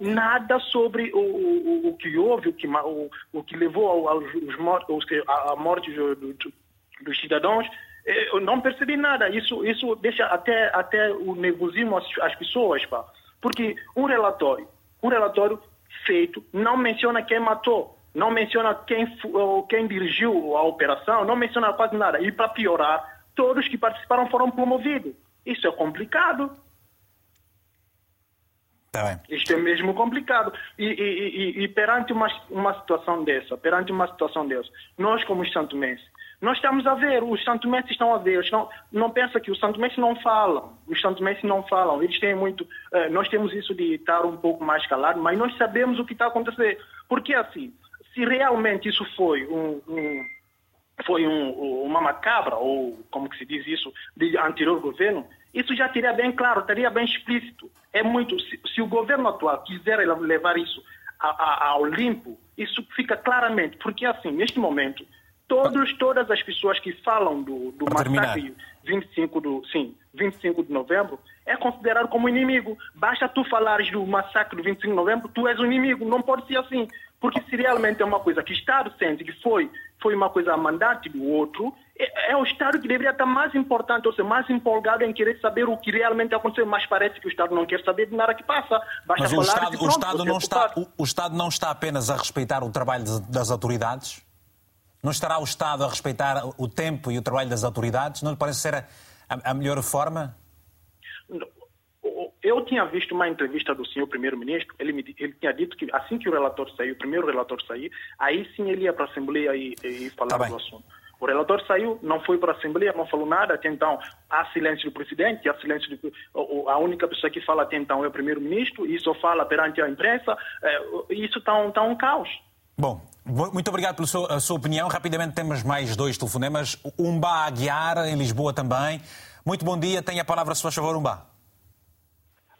nada sobre o, o, o que houve, o que, o, o que levou à morte do, do, dos cidadãos eu não percebi nada. Isso, isso deixa até, até o nervosismo às, às pessoas, pá. Porque um relatório, um relatório feito não menciona quem matou, não menciona quem, quem dirigiu a operação, não menciona quase nada. E para piorar, todos que participaram foram promovidos. Isso é complicado. Tá Isto é mesmo complicado. E, e, e, e, perante uma, uma situação dessa, perante uma situação dessa, nós como santomenses, nós estamos a ver, os santomenses estão a ver, não, não pensa que os santomenses não falam, os santomenses não falam, eles têm muito, uh, nós temos isso de estar um pouco mais calado, mas nós sabemos o que está a acontecer. Porque assim, se realmente isso foi um, um foi um, uma macabra, ou como que se diz isso, de anterior governo, isso já teria bem claro, estaria bem explícito. É muito, se, se o governo atual quiser levar isso a, a, ao limpo, isso fica claramente, porque assim, neste momento, Todos, todas as pessoas que falam do, do massacre 25 do, sim, 25 de novembro é considerado como inimigo. Basta tu falares do massacre do 25 de novembro, tu és o inimigo. Não pode ser assim. Porque se realmente é uma coisa que o Estado sente que foi, foi uma coisa a mandate do outro, é, é, o Estado que deveria estar mais importante, ou seja, mais empolgado em querer saber o que realmente aconteceu, mas parece que o Estado não quer saber de nada que passa. Basta mas o Estado, pronto, o, Estado não está, o, o, Estado não está apenas a respeitar o trabalho das autoridades? Não estará o Estado a respeitar o tempo e o trabalho das autoridades? Não lhe parece ser a, a, a melhor forma? Eu tinha visto uma entrevista do senhor primeiro-ministro, ele, ele tinha dito que assim que o relator sair, o primeiro relator sair, aí sim ele ia para a Assembleia e, e falar tá do assunto. O relator saiu, não foi para a Assembleia, não falou nada, até então há silêncio do presidente, há silêncio do, a única pessoa que fala até então é o primeiro-ministro, e só fala perante a imprensa, é, isso está um, tá um caos. Bom, muito obrigado pela sua, sua, opinião. Rapidamente temos mais dois telefonemas. Umba Aguiar, em Lisboa também. Muito bom dia, tenha a palavra, se faz favor, Umba.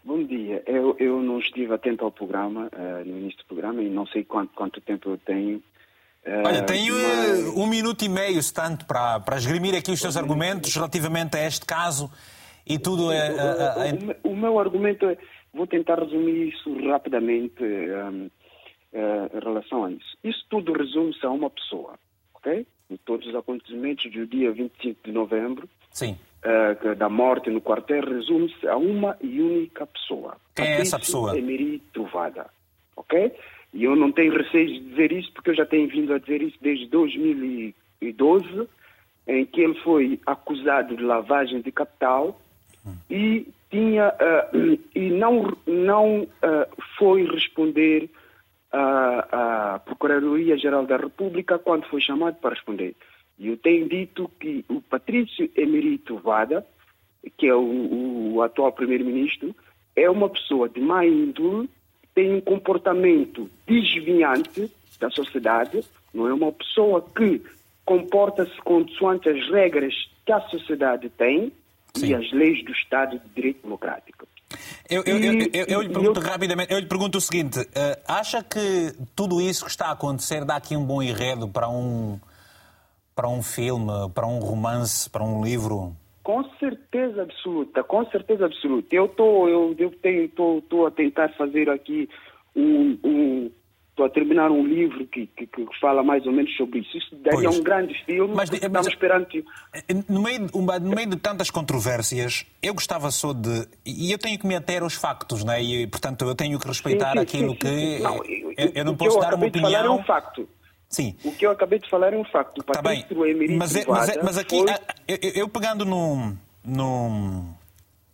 Bom dia. Eu, eu não estive atento ao programa, uh, no início do programa, e não sei quanto, quanto tempo eu tenho. Uh, Olha, tenho mas... um minuto e meio, se tanto, para, para esgrimir aqui os seus argumentos relativamente a este caso e tudo é. O, o, o, meu argumento é. Vou tentar resumir isso rapidamente um, uh, em relação a isso. Isso tudo resume-se a uma pessoa, ok? De todos os acontecimentos do dia 25 de novembro. Sim uh, da morte no quartel resume-se a uma e única pessoa. Quem é essa pessoa? Emery Truvada. Ok? E eu não tenho receio de dizer isso, porque eu já tenho vindo a dizer isso desde 2012, em que ele foi acusado de lavagem de capital e tinha uh, e não não uh, foi responder à, à Procuradoria Geral da República quando foi chamado para responder. E eu tenho dito que o Patrício Emerito Vada, que é o, o atual primeiro-ministro, é uma pessoa de má índole, tem um comportamento desviante da sociedade, não é uma pessoa que comporta-se consoante as regras que a sociedade tem Sim. e as leis do Estado de Direito Democrático. Eu, eu, eu, eu, lhe pergunto rapidamente, eu lhe pergunto o seguinte, uh, acha que tudo isso que está a acontecer dá aqui um bom enredo para um para um filme, para um romance, para um livro? Com certeza absoluta, com certeza absoluta. Eu estou eu, eu tô a tentar fazer aqui um, um estou a terminar um livro que, que, que, fala mais ou menos sobre isso. Isso daria pois. um grande filme. Mas, estamos esperando. No meio, no meio de tantas controvérsias, eu gostava só de. E eu tenho que me ater aos factos, né? e portanto eu tenho que respeitar sim, sim, aquilo sim, que. Não, eu, eu, não posso dar uma opinião. Falar é um facto. Sim. O que eu acabei de falar é um facto. O tá bem. Mas, é, mas, é, mas aqui, foi... eu, eu, pegando no, no.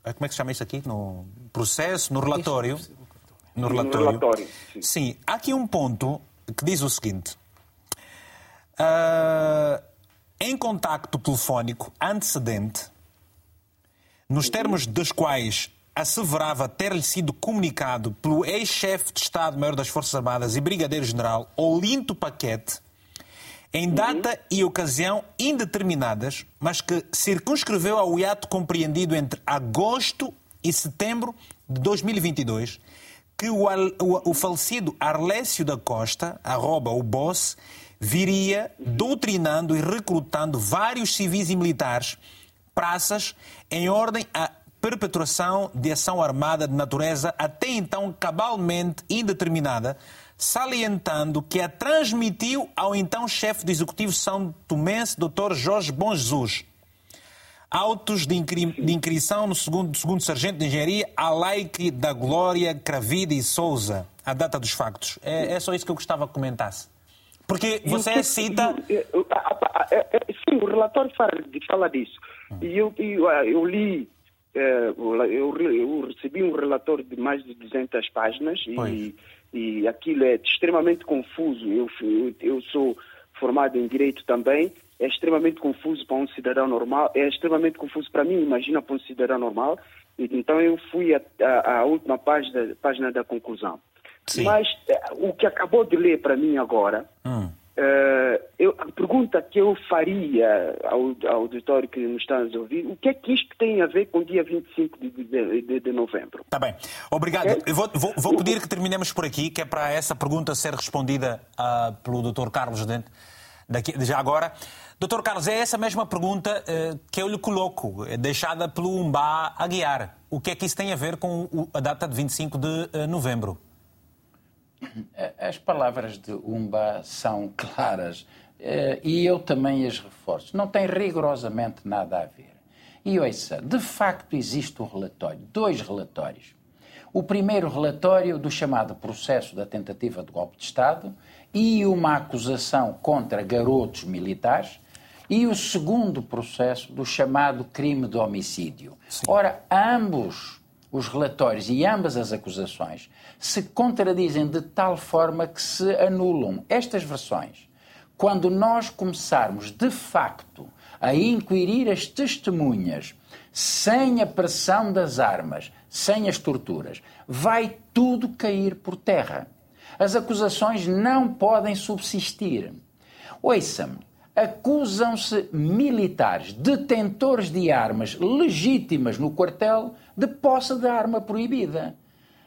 Eh, como é que se chama isso aqui? No processo, no relatório. No relatório. No relatório sim. sim. Há aqui um ponto que diz o seguinte. Uh, em contacto telefónico antecedente, nos termos dos quais asseverava ter-lhe sido comunicado pelo ex-chefe de Estado-Maior das Forças Armadas e Brigadeiro-General Olinto Paquete, em uhum. data uhum. e ocasião indeterminadas, mas que circunscreveu ao hiato compreendido entre agosto e setembro de 2022, que o, o, o falecido Arlécio da Costa, arroba o boss, viria doutrinando e recrutando vários civis e militares, praças, em ordem a perpetuação de ação armada de natureza até então cabalmente indeterminada, salientando que a transmitiu ao então chefe do Executivo São Tomense, Dr. Jorge Bom Jesus. Autos de, de inscrição no segundo, segundo sargento de engenharia, Alaique da Glória Cravida e Souza, a data dos factos. É, é só isso que eu gostava que comentasse. Porque você que, cita. Sim, o relatório fala, fala disso. E eu, eu, eu li é, eu, eu, recebi um relatório de mais de 200 páginas e, e aquilo é extremamente confuso. Eu, eu sou formado em Direito também, é extremamente confuso para um cidadão normal, é extremamente confuso para mim, imagina para um cidadão normal. Então eu fui à última página, página da conclusão. Sim. Mas é, o que acabou de ler para mim agora hum. Uh, eu, a pergunta que eu faria ao, ao auditório que nos está a ouvir, o que é que isto tem a ver com o dia 25 de, de, de, de novembro? Está bem. Obrigado. Eu vou, vou, vou, pedir que terminemos por aqui, que é para essa pergunta ser respondida uh, pelo Dr. Carlos Dente. daqui, já agora. Doutor Carlos, é essa mesma pergunta uh, que eu lhe coloco, é deixada pelo Umbá Aguiar. O que é que isso tem a ver com a data de 25 de uh, novembro? As palavras de Umba são claras uh, e eu também as reforço. Não tem rigorosamente nada a ver. E ouça, de facto existe um relatório, dois relatórios. O primeiro relatório do chamado processo da tentativa de golpe de Estado e uma acusação contra garotos militares e o segundo processo do chamado crime de homicídio. Sim. Ora, ambos os relatórios e ambas as acusações se contradizem de tal forma que se anulam estas versões. Quando nós começarmos, de facto, a inquirir as testemunhas sem a pressão das armas, sem as torturas, vai tudo cair por terra. As acusações não podem subsistir. Ouça-me, acusam-se militares, detentores de armas legítimas no quartel, de posse de arma proibida.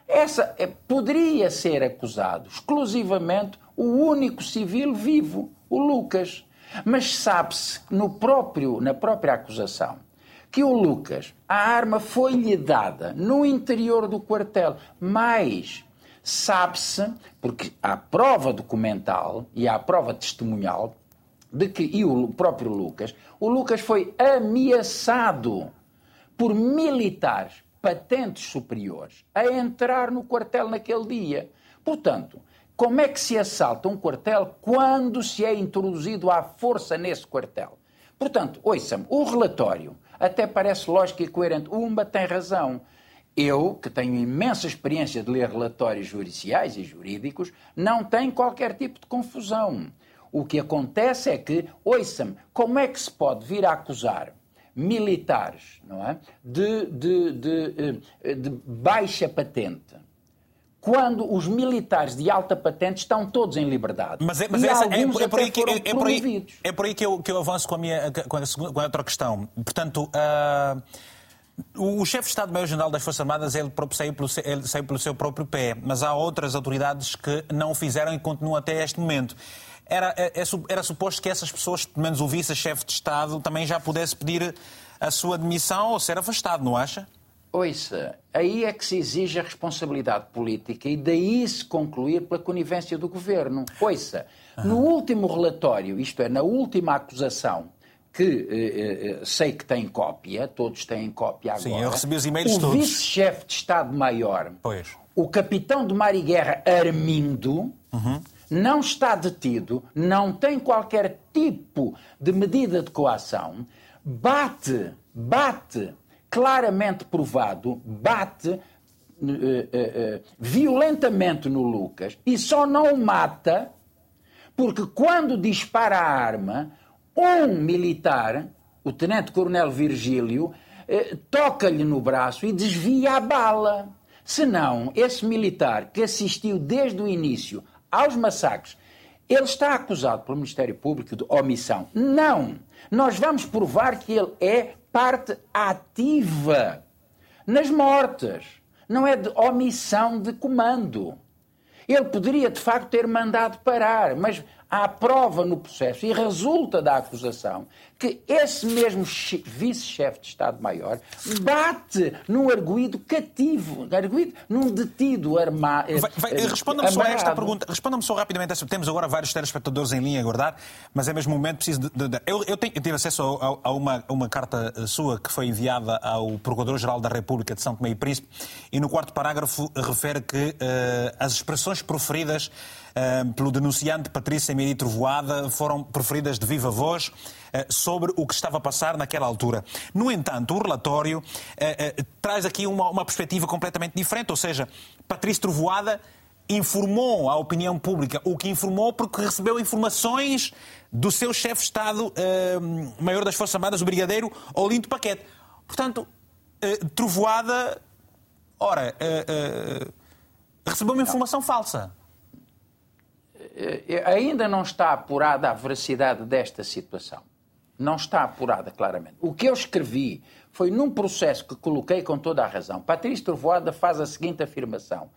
Essa é, poderia ser acusado exclusivamente o único civil vivo, o Lucas. Mas sabe-se no próprio, na própria acusação que o Lucas, a arma foi-lhe dada no interior do quartel, mas sabe-se, porque há prova documental e há prova testemunhal, de que, e o próprio Lucas, o Lucas foi ameaçado por militares patentes superiores a entrar no quartel naquele dia. Portanto, como é que se assalta um quartel quando se é introduzido à força nesse quartel? Portanto, ouçam-me, o relatório até parece lógico e coerente. UMBA tem razão. Eu, que tenho imensa experiência de ler relatórios judiciais e jurídicos, não tenho qualquer tipo de confusão. O que acontece é que, ouçam-me, como é que se pode vir a acusar militares não é? de, de, de, eh, de baixa patente quando os militares de alta patente estão todos em liberdade. Mas é, mas essa, é, é, por aí que, é, é, por aí, é por aí que eu, que eu avanço com a, minha, com a, com a outra questão. Portanto, uh, o, o chefe de Estado-Maior-General das Forças Armadas ele saiu, pelo, ele saiu pelo seu próprio pé, mas há outras autoridades que não o fizeram e continuam até este momento. Era, é, é era suposto que essas pessoas, pelo menos o vice-chefe de Estado, também já pudesse pedir a sua demissão ou ser afastado, não acha? Ouça, aí é que se exige a responsabilidade política e daí se concluir pela conivência do governo. Ouça, uhum. no último relatório, isto é, na última acusação, que eh, eh, eh, sei que tem cópia, todos têm cópia agora. Sim, eu recebi os e-mails o todos. O vice-chefe de Estado-Maior, o capitão de mar e guerra Armindo, uhum. Não está detido, não tem qualquer tipo de medida de coação, bate, bate claramente provado, bate uh, uh, uh, violentamente no Lucas e só não o mata porque quando dispara a arma, um militar, o tenente-coronel Virgílio, toca-lhe no braço e desvia a bala. Senão, esse militar que assistiu desde o início aos massacres, ele está acusado pelo Ministério Público de omissão. Não! Nós vamos provar que ele é parte ativa nas mortes. Não é de omissão de comando. Ele poderia, de facto, ter mandado parar, mas há prova no processo e resulta da acusação que esse mesmo vice-chefe de Estado-Maior bate num arguído cativo, arguído num detido armado. Eh, responda-me só a esta pergunta. Responda-me só rapidamente. Esta. Temos agora vários telespectadores em linha a guardar, mas é mesmo momento preciso de. de... Eu, eu, tenho, eu, tive acesso a, a, uma, uma carta eh, sua que foi enviada ao Procurador-Geral da República de São Tomé e Príncipe e no quarto parágrafo refere que uh, as expressões proferidas pelo denunciante Patrícia Emiri Trovoada foram preferidas de viva voz eh, sobre o que estava a passar naquela altura. No entanto, o relatório eh, eh, traz aqui uma, uma perspectiva completamente diferente, ou seja, Patrícia Trovoada informou à opinião pública o que informou porque recebeu informações do seu chefe de Estado maior das Forças Armadas, o brigadeiro Olinto Paquete. Portanto, Trovoada, ora, recebeu uma informação falsa. Eh, ainda não está apurada a veracidade desta situação. Não está apurada claramente. O que eu escrevi foi num processo que coloquei com toda a razão. Patrício Trovoada faz a seguinte afirmação: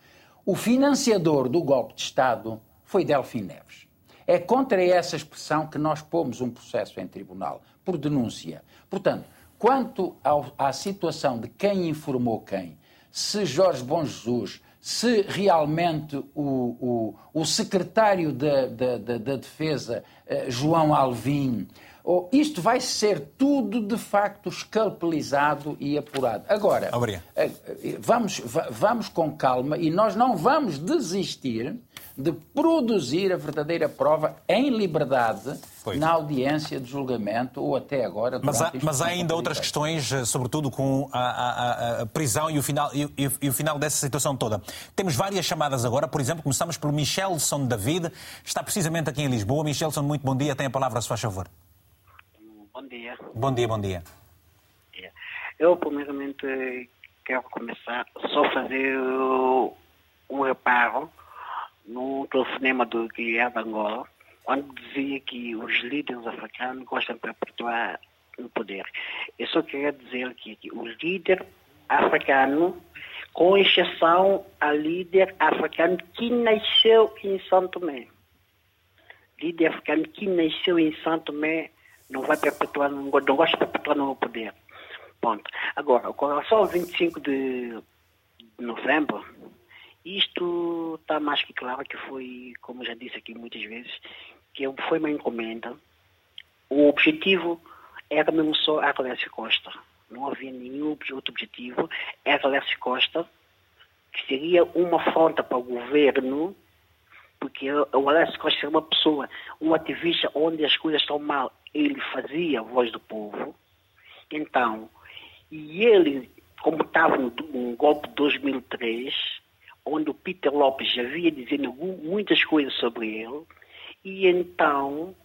o financiador do golpe de Estado foi Delfim Neves. É contra essa expressão que nós pomos um processo em tribunal, por denúncia. Portanto, quanto ao, à situação de quem informou quem, se Jorge Bom Jesus, se realmente o, o, o secretário da, da, da, da Defesa, eh, João Alvim, oh, isto vai ser tudo de facto escalpelizado e apurado. Agora, eh, vamos, vamos com calma e nós não vamos desistir de produzir a verdadeira prova em liberdade pois. na audiência de julgamento ou até agora. Mas há, mas há ainda outras questões, eh, sobretudo com a, a, a prisão e o, final, e, e, o final dessa situação toda. Temos várias chamadas agora, por exemplo, começamos pelo Michelson David, está precisamente aqui em Lisboa. Michelson, muito bom dia, tem a palavra, se faz favor. Bom dia. Bom dia, bom dia. Eu, primeiramente, quero começar só fazer um reparo no telefonema do Guilherme Angola, quando dizia que os líderes africanos gostam de perpetuar o poder. Eu só queria dizer aqui que o líder africano, com exceção a líder africano que nasceu em Santo Tomé. Líder africano que nasceu em Santo Tomé não vai perpetuar, não, não gosta de perpetuar no poder. Ponto. Agora, com relação ao 25 de novembro, isto está mais que claro que foi, como já disse aqui muitas vezes, que foi uma encomenda. O objetivo era mesmo só a Alércio Costa. Não havia nenhum outro objetivo. Era Alércio Costa, que seria uma afronta para o governo, porque o Alércio Costa era uma pessoa, um ativista onde as coisas estão mal. Ele fazia a voz do povo. Então, e ele, como estava no, no golpe de 2003, onde o Peter Lopes já havia dizendo muitas coisas sobre ele, e então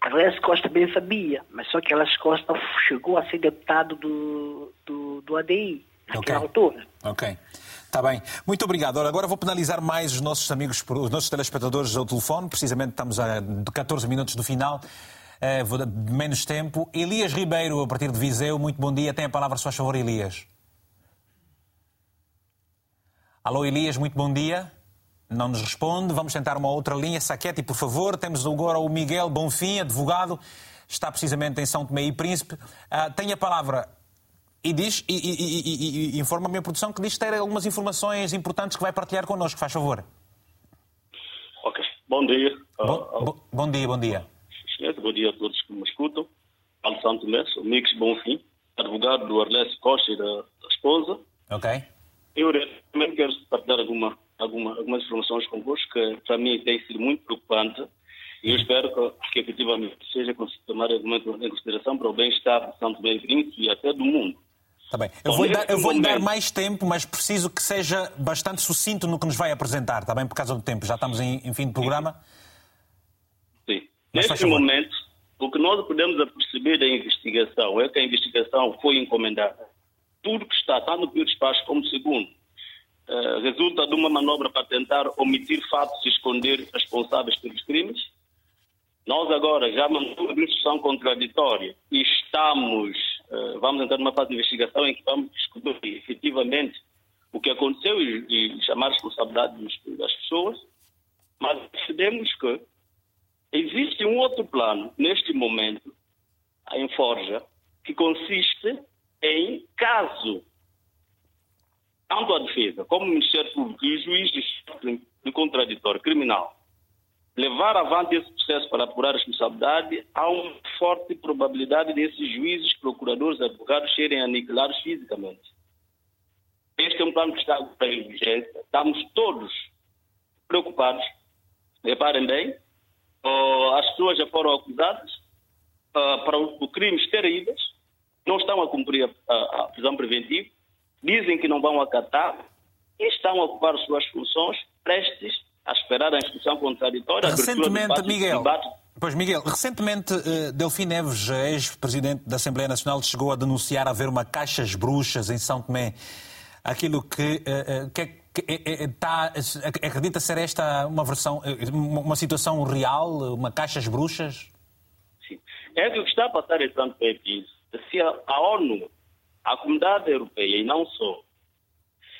Alex Costa bem sabia, mas só que Alex Costa chegou a ser deputado do, do, do ADI naquela okay. altura. Ok. Está bem. Muito obrigado. agora vou penalizar mais os nossos amigos, os nossos telespectadores ao telefone. Precisamente estamos a 14 minutos do final. Uh, vou dar menos tempo. Elias Ribeiro, a partir de Viseu. Muito bom dia. Tem a palavra, se faz favor, Elias. Alô, Elias, muito bom dia. Não nos responde. Vamos tentar uma outra linha. Saquete, por favor. Temos agora o Miguel Bonfim, advogado. Está precisamente em São Tomé e Príncipe. Uh, tem a palavra e diz, e, e, e, e informa a minha produção que diz ter algumas informações importantes que vai partilhar connosco. Faz favor. Ok. Bom dia. Bom, uh, bom dia, bom dia. Bom dia a todos que me escutam. Paulo Santo Tomé, sou Mix Bonfim, advogado do Arlésio Costa e da, da esposa. Ok. Eu também quero partilhar alguma, alguma, algumas informações convosco que para mim tem sido muito preocupante e eu espero que, que efetivamente seja tomado em consideração para o bem-estar de Santo Príncipe e até do mundo. Tá bem. Eu vou, dar, eu vou dar mais tempo, mas preciso que seja bastante sucinto no que nos vai apresentar, está bem? Por causa do tempo. Já estamos em, em fim de programa. Sim. Mas Neste momento, o que nós podemos perceber da investigação é que a investigação foi encomendada tudo que está, tanto no primeiro espaço como segundo, uh, resulta de uma manobra para tentar omitir fatos e esconder responsáveis pelos crimes. Nós agora já mandamos uma instrução contraditória e estamos, uh, vamos entrar numa fase de investigação em que vamos descobrir efetivamente o que aconteceu e, e chamar a responsabilidade das pessoas, mas percebemos que existe um outro plano neste momento em Forja que consiste em caso tanto a defesa como o Ministério Público e o juiz de, contraditório criminal levar avante esse processo para apurar a responsabilidade, há uma forte probabilidade desses juízes, procuradores, advogados serem aniquilados fisicamente. Este é um plano que está em vigência. Estamos todos preocupados. Reparem bem, as pessoas já foram acusadas uh, para o, crimes terríveis, não estão a cumprir a, a, prisão preventiva, dizem que não vão acatar e estão a ocupar suas funções prestes a esperar a instrução contraditória. Recentemente, Miguel, Pois, Miguel, recentemente uh, Delfim Neves, ex-presidente da Assembleia Nacional, chegou a denunciar haver uma caixas bruxas em São Tomé. Aquilo que, uh, uh, que, que é, tá, acredita ser esta uma versão, uma situação real, uma caixas bruxas? Sim. É o que está a passar em São Tomé isso se a, a ONU, a comunidade europeia e não só,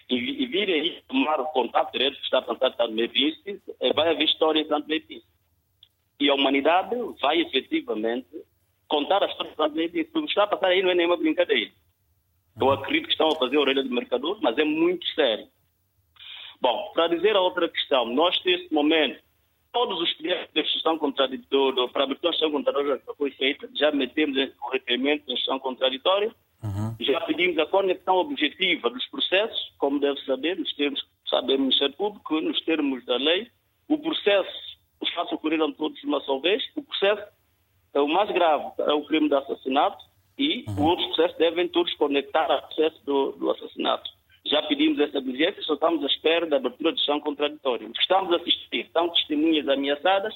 e, e virem tomar o contato direto que está pensar tanto bem vai haver história tanto bem e a humanidade vai efetivamente contar as história dele. O que está a passar aí não é nenhuma brincadeira. Eu acredito que estão a fazer a orelha do mercador, mas é muito sério. Bom, para dizer a outra questão, nós neste momento, todos os clientes de instituição contraditória, para a abertura de instituição contraditória que foi feita, já metemos o requerimento de instituição contraditória, uhum. já pedimos a conexão objetiva dos processos, como deve saber, nos termos, sabe o Ministério Público, nos termos da lei, o processo, os fatos ocorreram todos de uma só vez, o processo é o mais grave, é o crime de assassinato, e uhum. outros processos devem todos conectar ao processo do, do assassinato. Já pedimos essa diligência, só estamos à espera da abertura de chão contraditório. O que estamos a assistir são testemunhas ameaçadas,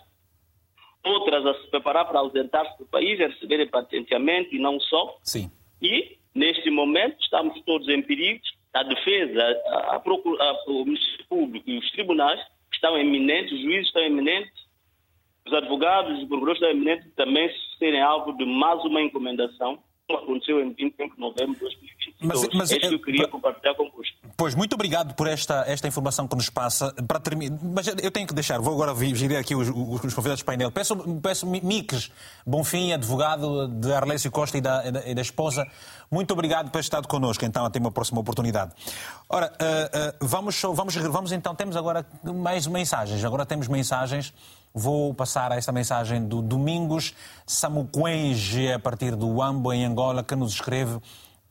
outras a se preparar para ausentar-se do país, a receberem patenteamento e não só. Sim. E, neste momento, estamos todos em perigo. A defesa, a, a, a, o Ministério Público e os tribunais estão eminentes, os juízes estão eminentes, os advogados, os procuradores estão eminentes também serem alvo de mais uma encomendação aconteceu em 25 de novembro de 2022. Mas, mas, é isso que eu queria compartilhar convosco. Pois, muito obrigado por esta, esta informação que nos passa. Para terminar, mas eu tenho que deixar, vou agora vigiar aqui os, os convidados do painel. Peço, peço Miques Bonfim, advogado de Arlésio Costa e da, e da, esposa, muito obrigado por ter estado connosco, então, até uma próxima oportunidade. Ora, uh, uh, vamos, vamos, vamos então, temos agora mais mensagens. Agora temos mensagens Vou passar esta mensagem do Domingos Samuquenge, a partir do Ambo, em Angola, que nos escreve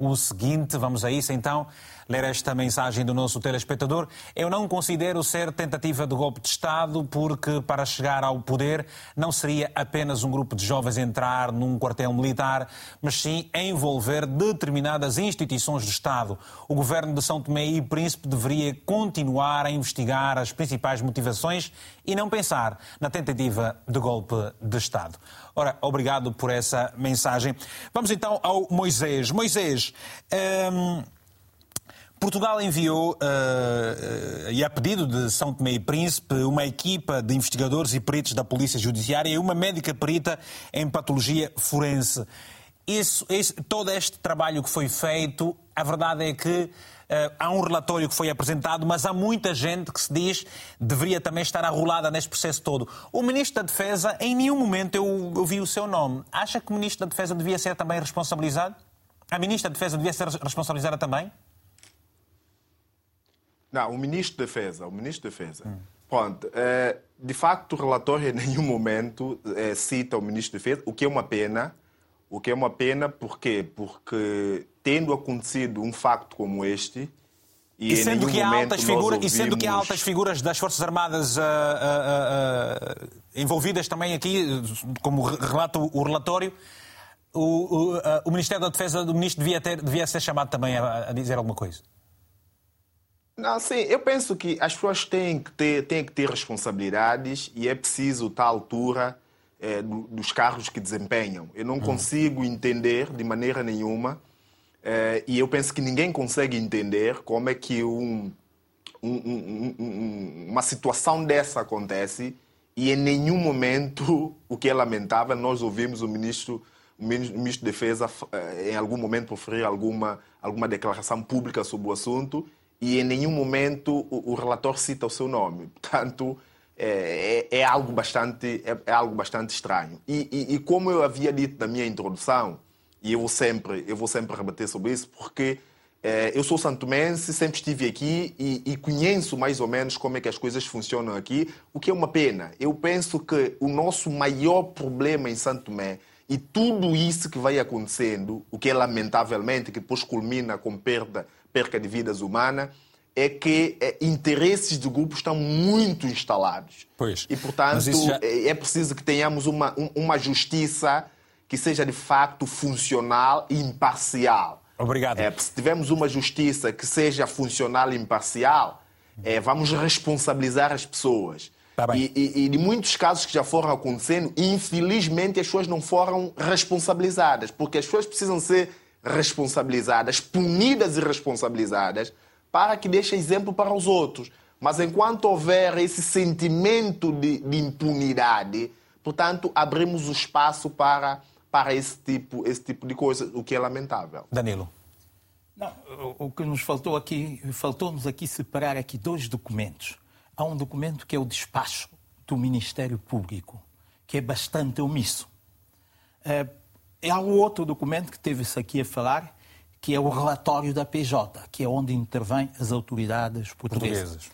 o seguinte. Vamos a isso então ler esta mensagem do nosso telespectador. Eu não considero ser tentativa de golpe de Estado, porque para chegar ao poder não seria apenas um grupo de jovens entrar num quartel militar, mas sim envolver determinadas instituições do Estado. O governo de São Tomé e Príncipe deveria continuar a investigar as principais motivações e não pensar na tentativa de golpe de Estado. Ora, obrigado por essa mensagem. Vamos então ao Moisés. Moisés. Hum, Portugal enviou, uh, e a pedido de São Tomé e Príncipe, uma equipa de investigadores e peritos da Polícia Judiciária e uma médica perita em patologia forense. Isso, isso, todo este trabalho que foi feito, a verdade é que uh, há um relatório que foi apresentado, mas há muita gente que se diz deveria também estar arrolada neste processo todo. O Ministro da Defesa, em nenhum momento eu ouvi o seu nome. Acha que o Ministro da Defesa devia ser também responsabilizado? A Ministra da Defesa devia ser responsabilizada também? Não, o Ministro da Defesa. O Ministro da Defesa. Hum. Pronto. É, de facto, o relatório em nenhum momento é, cita o Ministro da Defesa, o que é uma pena. O que é uma pena, por quê? Porque tendo acontecido um facto como este, e, e, sendo que altas figuras, ouvimos... e sendo que há altas figuras das Forças Armadas uh, uh, uh, envolvidas também aqui, como relata o relatório, o, o, o, Ministério da Defesa do Ministro devia, ter, devia ser chamado também a, a dizer alguma coisa. Não, sim, eu penso que as pessoas têm que ter, têm que ter responsabilidades e é preciso estar à altura é, dos carros que desempenham. Eu não hum. consigo entender de maneira nenhuma é, e eu penso que ninguém consegue entender como é que um, um, um, uma situação dessa acontece e em nenhum momento, o que é lamentável, nós ouvimos o ministro, o ministro de Defesa eh, em algum momento proferir alguma, alguma declaração pública sobre o assunto e em nenhum momento o, o relator cita o seu nome. Portanto, é, é, é algo, bastante, é, é, algo bastante estranho. E, e, e, como eu havia dito na minha introdução, e eu vou sempre, eu vou sempre rebater sobre isso, porque é, eu sou santomense, sempre estive aqui e, e, conheço mais ou menos como é que as coisas funcionam aqui, o que é uma pena. Eu penso que o nosso maior problema em Santo Tomé e tudo isso que vai acontecendo, o que é lamentavelmente, que depois culmina com perda perca de vidas humanas, é que é, interesses de grupos estão muito instalados. Pois. E, portanto, já... é, é preciso que tenhamos uma, uma justiça que seja de facto funcional e imparcial. Obrigado. É, se tivermos uma justiça que seja funcional e imparcial, é, vamos responsabilizar as pessoas. Tá e, e, e, de muitos casos que já foram acontecendo, infelizmente as pessoas não foram responsabilizadas, porque as pessoas precisam ser responsabilizadas, punidas e responsabilizadas, para que deixe exemplo para os outros. Mas enquanto houver esse sentimento de, de impunidade, portanto, abrimos o espaço para, para esse, tipo, esse tipo de coisa, o que é lamentável. Danilo. Não, o que nos faltou aqui, faltou-nos aqui separar aqui dois documentos. Há um documento que é o despacho do Ministério Público, que é bastante omisso. É, há um outro documento que teve-se aqui a falar, que é o relatório da PJ, que é onde intervêm as autoridades portuguesas. portuguesas.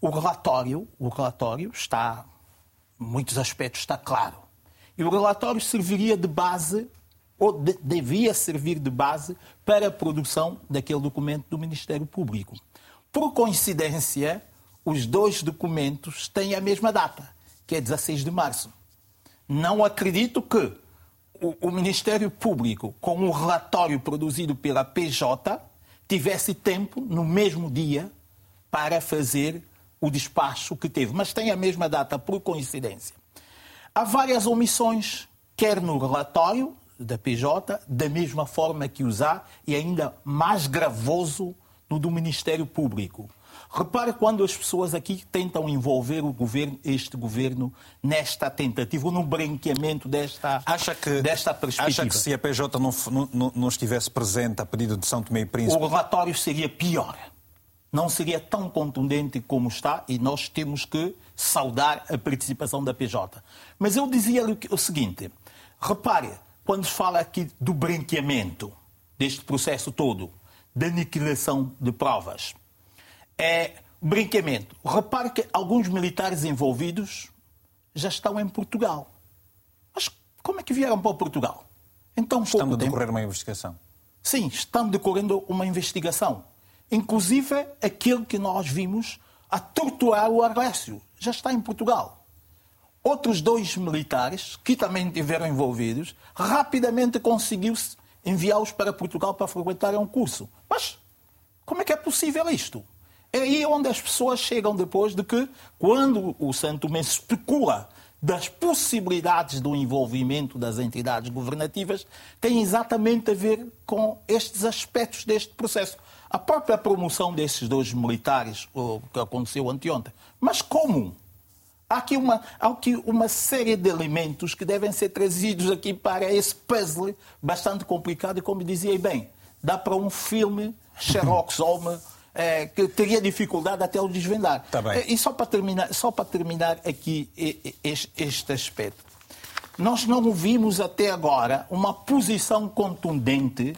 O relatório, o relatório está, em muitos aspectos, está claro. E o relatório serviria de base, ou de, devia servir de base, para a produção daquele documento do Ministério Público. Por coincidência, os dois documentos têm a mesma data, que é 16 de março. Não acredito que o, o Ministério Público, com um relatório produzido pela PJ, tivesse tempo, no mesmo dia, para fazer o despacho que teve. Mas tem a mesma data, por coincidência. Há várias omissões, quer no relatório da PJ, da mesma forma que usar, e ainda mais gravoso no do Ministério Público. Repare quando as pessoas aqui tentam envolver o governo, este governo nesta tentativa, no branqueamento desta, acha que, desta perspectiva. Acha que se a PJ não, não, não estivesse presente a pedido de São Tomé e Príncipe... O relatório seria pior. Não seria tão contundente como está e nós temos que saudar a participação da PJ. Mas eu dizia-lhe o seguinte, repare, quando se fala aqui do branqueamento deste processo todo, da aniquilação de provas, é brinquamento. Repare que alguns militares envolvidos já estão em Portugal. Mas como é que vieram para Portugal? Então, estão a decorrer uma investigação. Sim, estão decorrendo uma investigação. Inclusive aquele que nós vimos a torturar o Arlécio. Já está em Portugal. Outros dois militares, que também estiveram envolvidos, rapidamente conseguiu-se enviá-los para Portugal para frequentarem um curso. Mas como é que é possível isto? É aí onde as pessoas chegam depois de que, quando o Santo Tomé especula das possibilidades do envolvimento das entidades governativas, tem exatamente a ver com estes aspectos deste processo. A própria promoção desses dois militares, o que aconteceu anteontem. Mas como? Há aqui, uma, há aqui uma série de elementos que devem ser trazidos aqui para esse puzzle bastante complicado e, como dizia bem, dá para um filme Sherlock Holmes é, que teria dificuldade até o desvendar. Tá bem. E só para terminar, só para terminar aqui este, este aspecto. Nós não vimos até agora uma posição contundente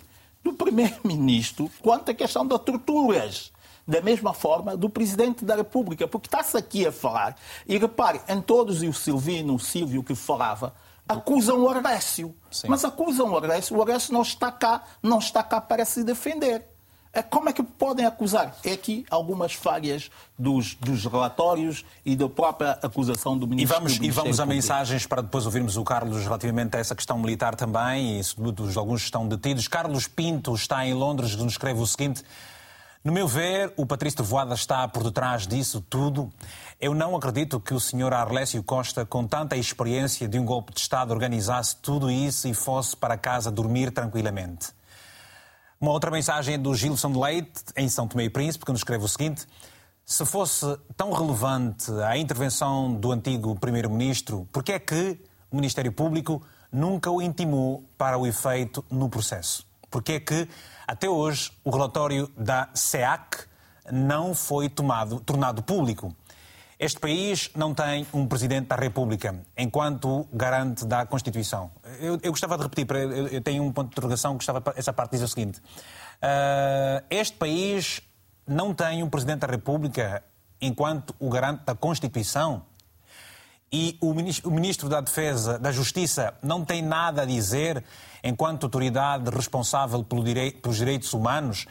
do Primeiro-Ministro quanto à questão das torturas. Da mesma forma do Presidente da República, porque está-se aqui a falar, e repare, em todos, e o Silvino, o Silvio que falava, acusam o Arlécio. Mas acusam o Arlécio, o Arlécio não está cá, não está cá para se defender. É, como é que podem acusar? É aqui algumas falhas dos, dos relatórios e da própria acusação do Ministro. E vamos, e vamos a mensagens para depois ouvirmos o Carlos relativamente a essa questão militar também, e sobretudo alguns estão detidos. Carlos Pinto está em Londres, nos escreve o seguinte. No meu ver, o Patrício Voada está por detrás disso tudo. Eu não acredito que o senhor Arlésio Costa, com tanta experiência de um golpe de Estado, organizasse tudo isso e fosse para casa dormir tranquilamente. Uma outra mensagem é do Gilson de Leite, em São Tomé e Príncipe, que nos escreve o seguinte: se fosse tão relevante a intervenção do antigo Primeiro-Ministro, por que é que o Ministério Público nunca o intimou para o efeito no processo? Por que é que, até hoje, o relatório da SEAC não foi tomado, tornado público? Este país não tem um Presidente da República, enquanto garante da Constituição. Eu, eu gostava de repetir, eu, tenho um ponto de interrogação, gostava, essa parte diz o seguinte. Uh, este país não tem um Presidente da República enquanto o garante da Constituição e o ministro, o ministro da Defesa, da Justiça, não tem nada a dizer enquanto autoridade responsável pelo direito, pelos direitos humanos.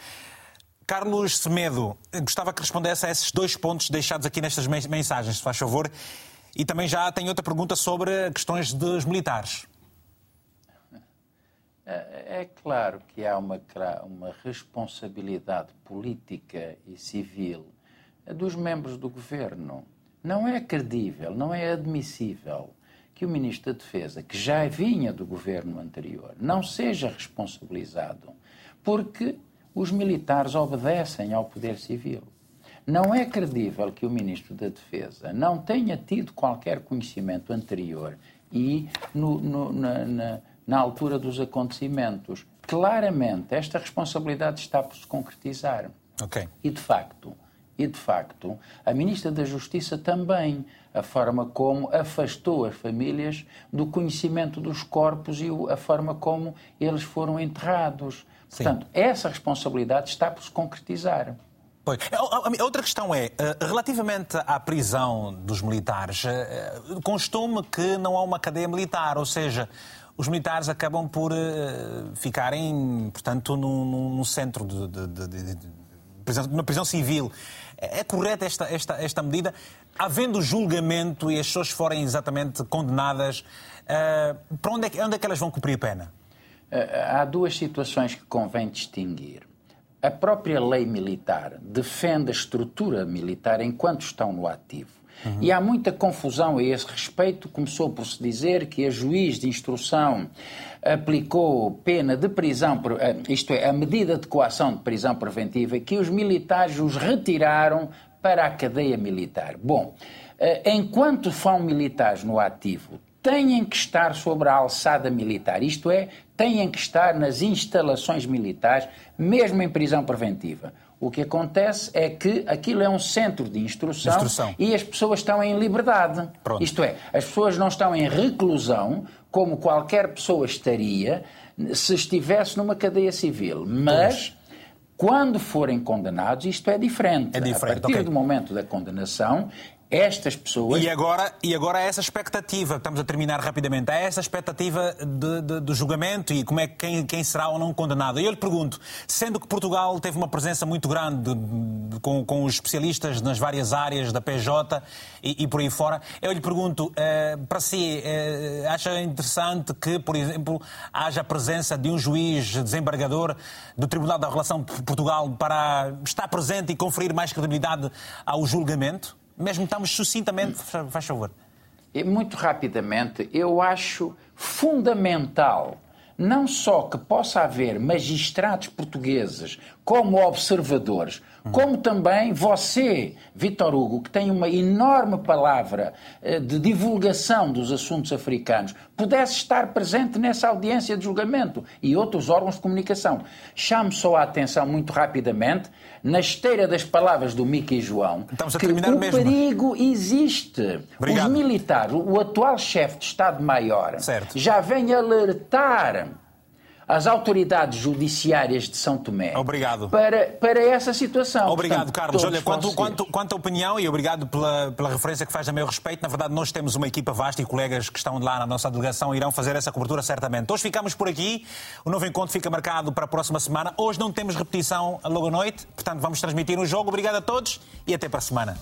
Carlos Semedo, gostava que respondesse a esses dois pontos deixados aqui nestas mensagens, se faz favor. E também já tenho outra pergunta sobre questões dos militares. É, é claro que há uma, uma responsabilidade política e civil dos membros do governo. Não é credível, não é admissível que o Ministro da Defesa, que já vinha do governo anterior, não seja responsabilizado, porque os militares obedecem ao poder civil. Não é credível que o Ministro da Defesa não tenha tido qualquer conhecimento anterior e no, no, na, na, na altura dos acontecimentos. Claramente, esta responsabilidade está por se concretizar. Okay. E, de facto, E, de facto, a Ministra da Justiça também, a forma como afastou as famílias do conhecimento dos corpos e a forma como eles foram enterrados. Sim. Portanto, essa responsabilidade está por se concretizar. Pois. A outra questão é, eh, relativamente à prisão dos militares, eh, constume que não há uma cadeia militar, ou seja, os militares acabam por ficarem, portanto, num, centro de, de, de, de, prisão, prisão civil. É, é correta esta, esta, esta medida? Havendo julgamento e as pessoas forem exatamente condenadas, para onde é, que, onde é que elas vão cumprir pena? Uh, há duas situações que convém distinguir. A própria lei militar defende a estrutura militar enquanto estão no ativo. Uhum. E há muita confusão a esse respeito. Começou por se dizer que a juiz de instrução aplicou pena de prisão, eh, isto é, a medida de coação de prisão preventiva, que os militares os retiraram para a cadeia militar. Bom, eh, enquanto são militares no ativo, têm que estar sobre a alçada militar, isto é, têm que estar nas instalações militares, mesmo em prisão preventiva. O que acontece é que aquilo é um centro de instrução, instrução. e as pessoas estão em liberdade. Pronto. Isto é, as pessoas não estão em reclusão, como qualquer pessoa estaria se estivesse numa cadeia civil. Mas. Pois. Quando forem condenados, isto é diferente. É diferente. A partir okay. do momento da condenação, estas pessoas. E agora, e agora há essa expectativa, estamos a terminar rapidamente, há essa expectativa de, de, do julgamento e como é quem, quem será ou não condenado. E eu lhe pergunto, sendo que Portugal teve uma presença muito grande de, com, com os especialistas nas várias áreas da PJ e, e por aí fora, eu lhe pergunto, eh, para si, eh, acha interessante que, por exemplo, haja a presença de um juiz desembargador do Tribunal da Relação de Portugal para estar presente e conferir mais credibilidade ao julgamento? Mesmo estamos sucintamente, faz favor. Muito rapidamente, eu acho fundamental não só que possa haver magistrados portugueses como observadores, como também você, Vitor Hugo, que tem uma enorme palavra eh, de divulgação dos assuntos africanos, pudesse estar presente nessa audiência de julgamento e outros órgãos de comunicação. Chamo só a atenção muito rapidamente, na esteira das palavras do Mickey João, que o mesmo. perigo existe. Obrigado. Os militares, o atual chefe de Estado-Maior, já vem alertar às autoridades judiciárias de São Tomé obrigado. Para, para essa situação. Obrigado, Portanto, Carlos. Olha, quanto, quanto, quanto à opinião e obrigado pela, pela referência que faz a meu respeito, na verdade nós temos uma equipa vasta e colegas que estão lá na nossa delegação irão fazer essa cobertura certamente. Hoje ficamos por aqui, o novo encontro fica marcado para a próxima semana. Hoje não temos repetição logo à noite, portanto vamos transmitir um jogo. Obrigado a todos e até para a semana.